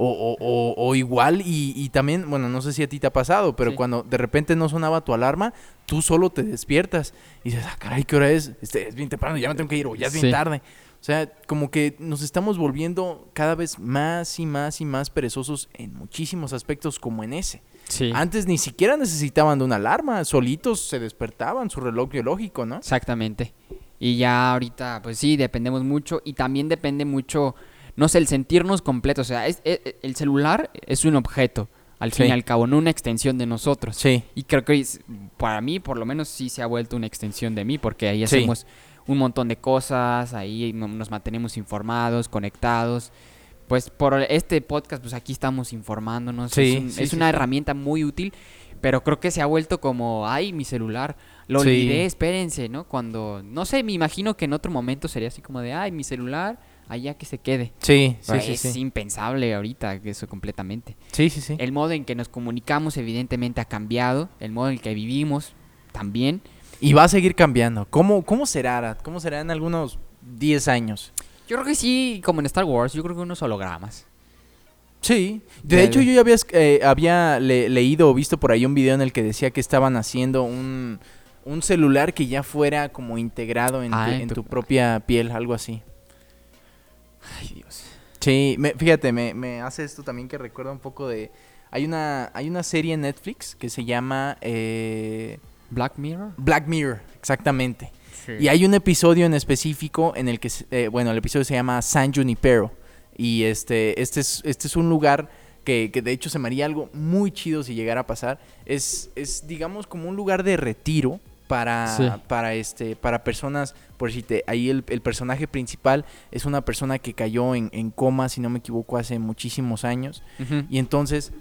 S4: O, o- o- o igual, y, y también, bueno, no sé si a ti te ha pasado, pero
S3: Sí.
S4: cuando de repente no sonaba tu alarma, tú solo te despiertas y dices, ah, caray, ¿qué hora es? Este, es bien temprano, ya me tengo que ir, o ya es bien tarde. O sea, como que nos estamos volviendo cada vez más y más y más perezosos en muchísimos aspectos como en ese.
S3: Sí.
S4: Antes ni siquiera necesitaban de una alarma, solitos se despertaban, su reloj biológico, ¿no?
S3: Exactamente. Y ya ahorita, pues sí, dependemos mucho y también depende mucho, no sé, el sentirnos completos. O sea, es, es- el celular es un objeto, al fin
S4: Sí.
S3: y al cabo, no una extensión de nosotros.
S4: Sí.
S3: Y creo que para mí, por lo menos, sí se ha vuelto una extensión de mí, porque ahí
S4: Sí.
S3: Un montón de cosas, ahí no- nos mantenemos informados, conectados. Pues por este podcast, pues aquí estamos informándonos.
S4: Sí,
S3: es un-
S4: sí,
S3: es
S4: sí,
S3: una herramienta muy útil, pero creo que se ha vuelto como, ay, mi celular, lo olvidé, espérense, ¿no? Cuando, no sé, me imagino que en otro momento sería así como de, ay, mi celular, allá que se quede.
S4: Sí, sí, sí,
S3: es
S4: sí.
S3: impensable ahorita eso completamente.
S4: Sí, sí, sí.
S3: El modo en que nos comunicamos evidentemente ha cambiado, el modo en el que vivimos también.
S4: Y va a seguir cambiando. ¿Cómo, cómo será, Arad? ¿Cómo será en algunos 10 años?
S3: Yo creo que sí, como en Star Wars, yo creo que unos hologramas.
S4: Sí. De hecho, yo ya había, eh, había le- leído o visto por ahí un video en el que decía que estaban haciendo un, un celular que ya fuera como integrado en,
S3: Ah,
S4: tu,
S3: en
S4: en
S3: tu-
S4: tu propia piel, algo así.
S3: Ay, Dios.
S4: Sí, me- fíjate, me, me hace esto también que recuerda un poco de... Hay una, hay una serie en Netflix que se llama eh,
S3: Black Mirror.
S4: Black Mirror, exactamente. Y hay un episodio en específico en el que, eh, bueno, el episodio se llama San Junipero. Y este, este, es, este es un lugar que, que de hecho se me haría algo muy chido si llegara a pasar. Es, es digamos, como un lugar de retiro para,
S3: Sí.
S4: para, este, para personas, por si te, ahí el, el personaje principal es una persona que cayó en, en coma, si no me equivoco, hace muchísimos años. Y entonces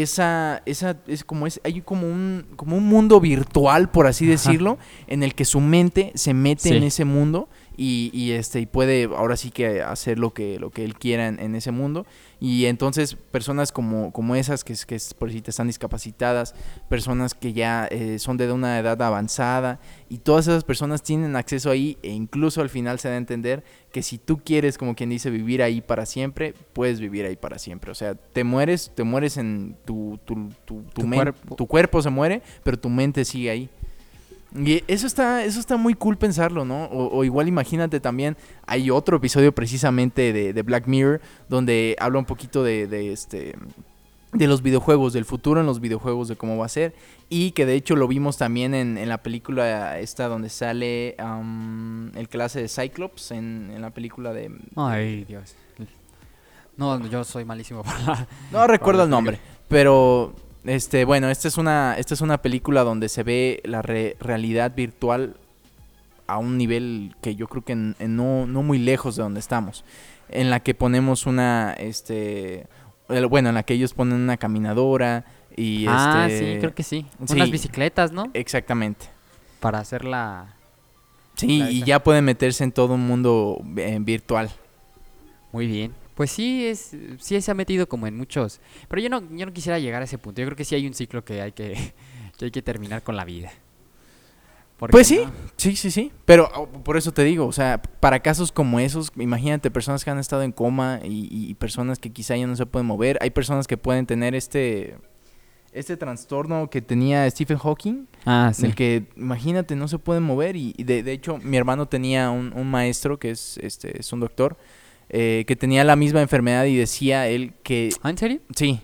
S4: esa esa es como es hay como un como un mundo virtual por así
S3: Ajá.
S4: decirlo en el que su mente se mete
S3: Sí.
S4: en ese mundo y, y, este y puede ahora sí que hacer lo que lo que él quiera en, en ese mundo. Y entonces personas como como esas que que por si te están discapacitadas personas que ya eh, son de una edad avanzada y todas esas personas tienen acceso ahí e incluso al final se da a entender que si tú quieres como quien dice vivir ahí para siempre puedes vivir ahí para siempre. O sea te mueres te mueres en tu tu, tu, tu
S3: Tu cuerpo.
S4: tu cuerpo se muere pero tu mente sigue ahí y eso está, eso está muy cool pensarlo, ¿no? O, o igual imagínate también, hay otro episodio precisamente de, de Black Mirror donde habla un poquito de, de este de los videojuegos, del futuro en los videojuegos, de cómo va a ser. Y que de hecho lo vimos también en, en la película esta donde sale am, el clase de Cyclops, en, en la película de...
S3: Ay, Dios. No, yo soy malísimo [LAUGHS] para
S4: No recuerdo el nombre, pero Este, bueno, esta es una, esta es una película donde se ve la re- realidad virtual a un nivel que yo creo que en- en no, no muy lejos de donde estamos. En la que ponemos una, este, bueno, en la que ellos ponen una caminadora y
S3: ah,
S4: este,
S3: sí, creo que sí.
S4: sí.
S3: Unas bicicletas, ¿no?
S4: Exactamente.
S3: Para hacer la...
S4: Sí,
S3: La
S4: y ya pueden meterse en todo un mundo eh, virtual.
S3: Muy bien. Pues sí, es, sí se ha metido como en muchos... Pero yo no, yo no quisiera llegar a ese punto. Yo creo que sí hay un ciclo que hay que, [LAUGHS] que, hay que terminar con la vida.
S4: Pues sí,
S3: no-
S4: sí, sí, sí. Pero oh, por eso te digo, o sea, para casos como esos, imagínate personas que han estado en coma y, y personas que quizá ya no se pueden mover. Hay personas que pueden tener este, este trastorno que tenía Stephen Hawking,
S3: Ah,
S4: en el que, imagínate, no se pueden mover. Y, y de, de hecho, mi hermano tenía un, un maestro que es, este, es un doctor, eh, que tenía la misma enfermedad y decía él que
S3: ¿Ah, en serio?
S4: Sí,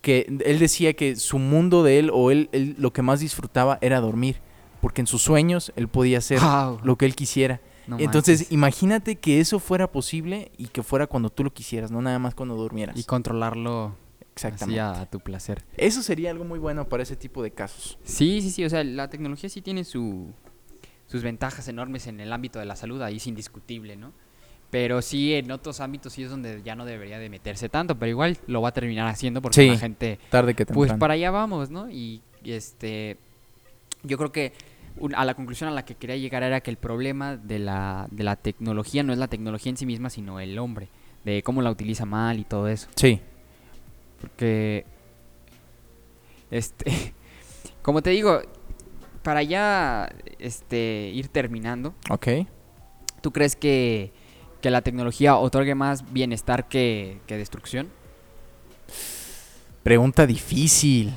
S4: que él decía que su mundo de él o él, él lo que más disfrutaba era dormir, porque en sus sueños él podía hacer lo que él quisiera.
S3: no
S4: Entonces,
S3: manches.
S4: imagínate que eso fuera posible y que fuera cuando tú lo quisieras, no nada más cuando durmieras.
S3: Y controlarlo así
S4: Exactamente.
S3: a, a tu placer.
S4: Eso sería algo muy bueno para ese tipo de casos.
S3: Sí, sí, sí. O sea, la tecnología sí tiene su, sus ventajas enormes en el ámbito de la salud. Ahí es indiscutible, ¿no? Pero sí, en otros ámbitos sí es donde ya no debería de meterse tanto. Pero igual lo va a terminar haciendo porque
S4: Sí.
S3: la gente...
S4: Tarde que temprano.
S3: Pues para allá vamos, ¿no? Y, y, este... Yo creo que un- a la conclusión a la que quería llegar era que el problema de la, de la tecnología no es la tecnología en sí misma, sino el hombre. De cómo la utiliza mal y todo eso.
S4: Sí.
S3: Porque, este, [LAUGHS] como te digo, para ya este, ir terminando,
S4: Ok.
S3: ¿tú crees que, que la tecnología otorgue más bienestar que, que destrucción?
S4: Pregunta difícil.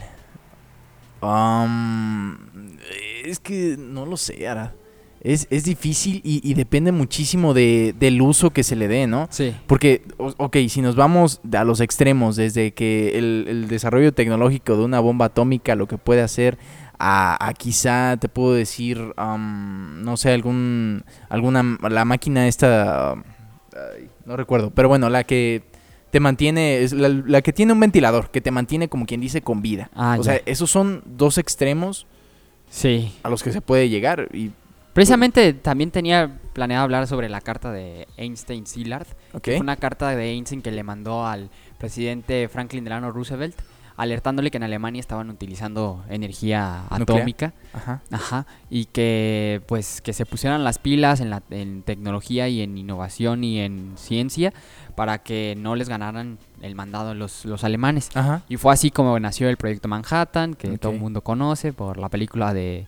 S4: Am, es que no lo sé, Ara. Es, es difícil y, y depende muchísimo de, del uso que se le dé, ¿no?
S3: Sí.
S4: Porque, ok, si nos vamos a los extremos, desde que el, el desarrollo tecnológico de una bomba atómica, lo que puede hacer, a, a quizá, te puedo decir, am, no sé, algún, alguna, la máquina esta, ay, no recuerdo, pero bueno, la que te mantiene, es la, la que tiene un ventilador, que te mantiene como quien dice con vida.
S3: Ah,
S4: o
S3: ya.
S4: sea, esos son dos extremos
S3: Sí.
S4: a los que se puede llegar y,
S3: Precisamente también tenía planeado hablar sobre la carta de Einstein-Szilard.
S4: ok,
S3: que Fue una carta de Einstein que le mandó al presidente Franklin Delano Roosevelt, alertándole que en Alemania estaban utilizando energía
S4: Nuclear.
S3: atómica.
S4: ajá,
S3: Ajá, y que pues que se pusieran las pilas en la en tecnología y en innovación y en ciencia para que no les ganaran el mandado los, los alemanes.
S4: ajá,
S3: Y fue así como nació el proyecto Manhattan, que todo el mundo conoce por la película de,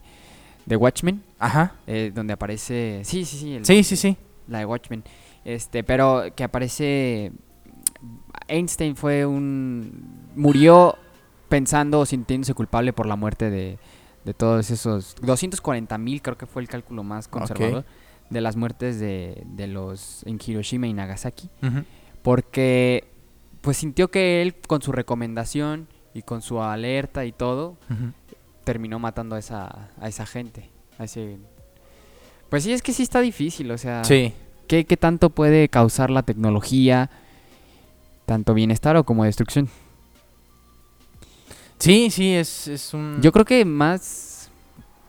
S3: de Watchmen,
S4: ajá,
S3: eh, donde aparece... Sí, sí, sí. el-
S4: sí, sí, sí,
S3: La de Watchmen. Este, pero que aparece... Einstein fue un... Murió pensando o sintiéndose culpable por la muerte de, de todos esos... 240 mil creo que fue el cálculo más conservador de las muertes de, de los en Hiroshima y Nagasaki. Porque pues sintió que él con su recomendación y con su alerta y todo, terminó matando a esa, a esa gente. A ese... Pues sí, es que sí está difícil, o sea...
S4: sí.
S3: ¿Qué, qué tanto puede causar la tecnología? Tanto bienestar o como destrucción.
S4: Sí, sí, es, es un...
S3: Yo creo que más...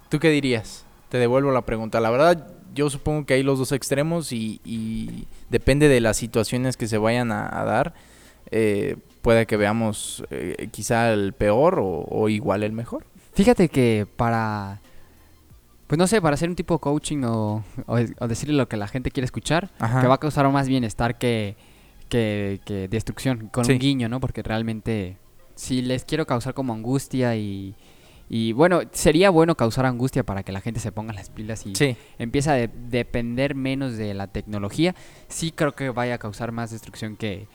S4: ¿Tú qué dirías? Te devuelvo la pregunta. La verdad, yo supongo que hay los dos extremos y, y depende de las situaciones que se vayan a, a dar. eh, puede que veamos eh, quizá el peor o, o igual el mejor.
S3: Fíjate que para... Pues no sé, para hacer un tipo de coaching o, o, o decirle lo que la gente quiere escuchar,
S4: Ajá.
S3: que va a causar más bienestar que, que, que destrucción, con
S4: Sí.
S3: un guiño, ¿no? Porque realmente si les quiero causar como angustia y... Y bueno, sería bueno causar angustia para que la gente se ponga las pilas y
S4: Sí,
S3: empieza a de- depender menos de la tecnología, sí creo que vaya a causar más destrucción que...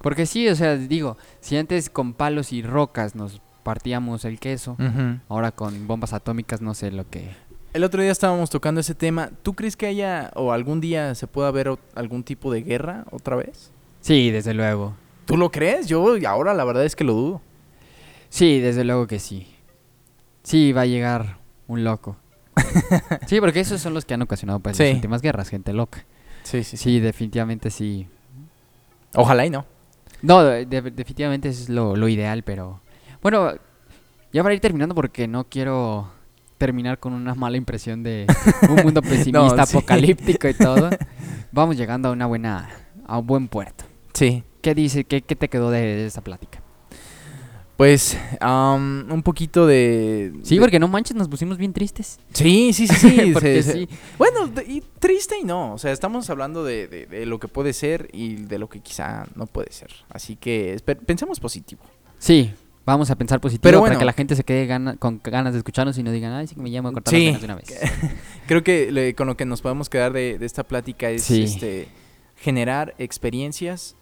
S3: Porque sí, o sea, digo, si antes con palos y rocas nos partíamos el queso, ahora con bombas atómicas no sé lo que...
S4: El otro día estábamos tocando ese tema. ¿Tú crees que haya o algún día se pueda ver algún tipo de guerra otra vez?
S3: Sí, desde luego.
S4: ¿Tú lo crees? Yo ahora la verdad es que lo dudo.
S3: Sí, desde luego que sí. Sí, va a llegar un loco. [LAUGHS] sí, porque esos son los que han ocasionado pues,
S4: Sí.
S3: las últimas guerras, gente loca.
S4: Sí, sí,
S3: Sí, definitivamente sí.
S4: Ojalá y no.
S3: No, de- de- definitivamente es lo, lo ideal, pero... Bueno, Ya para ir terminando porque no quiero terminar con una mala impresión de un mundo [LAUGHS] pesimista,
S4: sí.
S3: apocalíptico y todo. Vamos llegando a una buena, a un buen puerto.
S4: Sí.
S3: ¿Qué dice, qué, qué te quedó de, esa plática?
S4: Pues am, un poquito de...
S3: Sí,
S4: de-
S3: porque no manches, nos pusimos bien tristes.
S4: Sí, sí, sí, [LAUGHS] sí.
S3: Porque
S4: se- se-
S3: sí.
S4: Bueno, de- y triste y no. O sea, estamos hablando de, de- lo que puede ser y de lo que quizá no puede ser. Así que pensemos positivo.
S3: Sí, vamos a pensar positivo
S4: Pero
S3: para que la gente se quede gana- con ganas de escucharnos y no digan, ay, sí que me llamo a cortar
S4: Sí.
S3: las de una vez. [LAUGHS]
S4: Creo que le- con lo que nos podemos quedar de, de esta plática es
S3: Sí.
S4: este, generar experiencias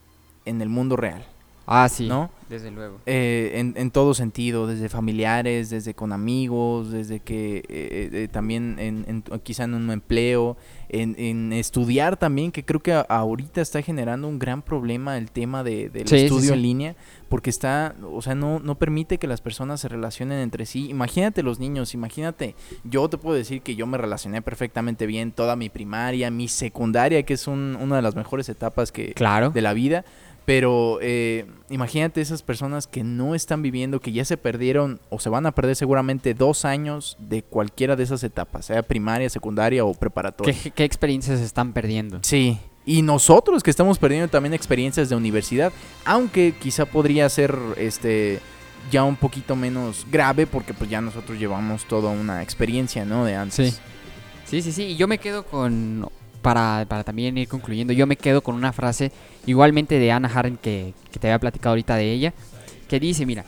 S4: en el mundo real,
S3: Ah, sí,
S4: ¿no?
S3: desde luego.
S4: Eh, en, en todo sentido, desde familiares, desde con amigos, desde que eh, eh, también en, en- quizá en un empleo, en, en estudiar también, que creo que a- ahorita está generando un gran problema el tema de, del
S3: Sí,
S4: estudio
S3: sí.
S4: en línea, porque está, o sea, no, no permite que las personas se relacionen entre sí. Imagínate los niños, imagínate, yo te puedo decir que yo me relacioné perfectamente bien toda mi primaria, mi secundaria, que es un- una de las mejores etapas que,
S3: Claro.
S4: de la vida. Pero eh, imagínate esas personas que no están viviendo, que ya se perdieron o se van a perder seguramente dos años de cualquiera de esas etapas, sea primaria, secundaria o preparatoria.
S3: ¿Qué, qué experiencias están perdiendo?
S4: Sí. Y nosotros que estamos perdiendo también experiencias de universidad, aunque quizá podría ser este ya un poquito menos grave porque pues ya nosotros llevamos toda una experiencia, ¿no? De antes.
S3: Sí. Sí, sí, sí. Y yo me quedo con. Para, para también ir concluyendo, yo me quedo con una frase igualmente de Anna Haren que, que te había platicado ahorita de ella, que dice, mira,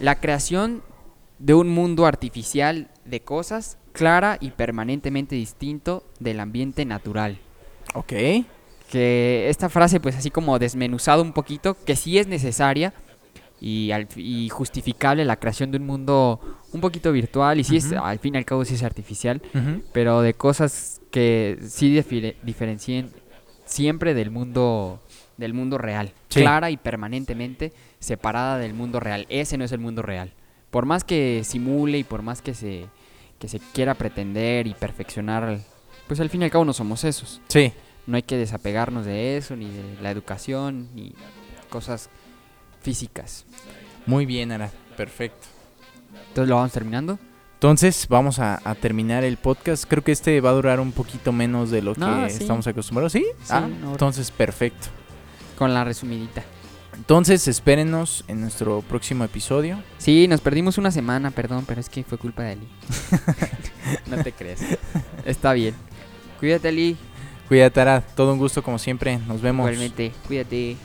S3: la creación de un mundo artificial de cosas clara y permanentemente distinto del ambiente natural.
S4: Ok.
S3: Que esta frase, pues así como desmenuzado un poquito, que sí es necesaria y, al- y justificable la creación de un mundo un poquito virtual y sí es, al fin y al cabo sí es artificial, pero de cosas que sí diferencien siempre del mundo del mundo real,
S4: Sí.
S3: clara y permanentemente separada del mundo real. Ese no es el mundo real. Por más que simule y por más que se que se quiera pretender y perfeccionar, pues al fin y al cabo no somos esos.
S4: Sí.
S3: No hay que desapegarnos de eso ni de la educación ni cosas físicas.
S4: Muy bien, Ara. Perfecto.
S3: Entonces lo vamos terminando.
S4: Entonces vamos a, a terminar el podcast. Creo que este va a durar un poquito menos de lo que
S3: sí.
S4: estamos acostumbrados. ¿Sí?
S3: Sí,
S4: ah,
S3: no.
S4: entonces perfecto.
S3: Con la resumidita.
S4: Entonces espérenos en nuestro próximo episodio.
S3: Sí, nos perdimos una semana, perdón, pero es que fue culpa de Ali. [LAUGHS] no te crees. Está bien. Cuídate, Ali.
S4: Cuídate, Ara. Todo un gusto como siempre. Nos vemos.
S3: Igualmente, cuídate.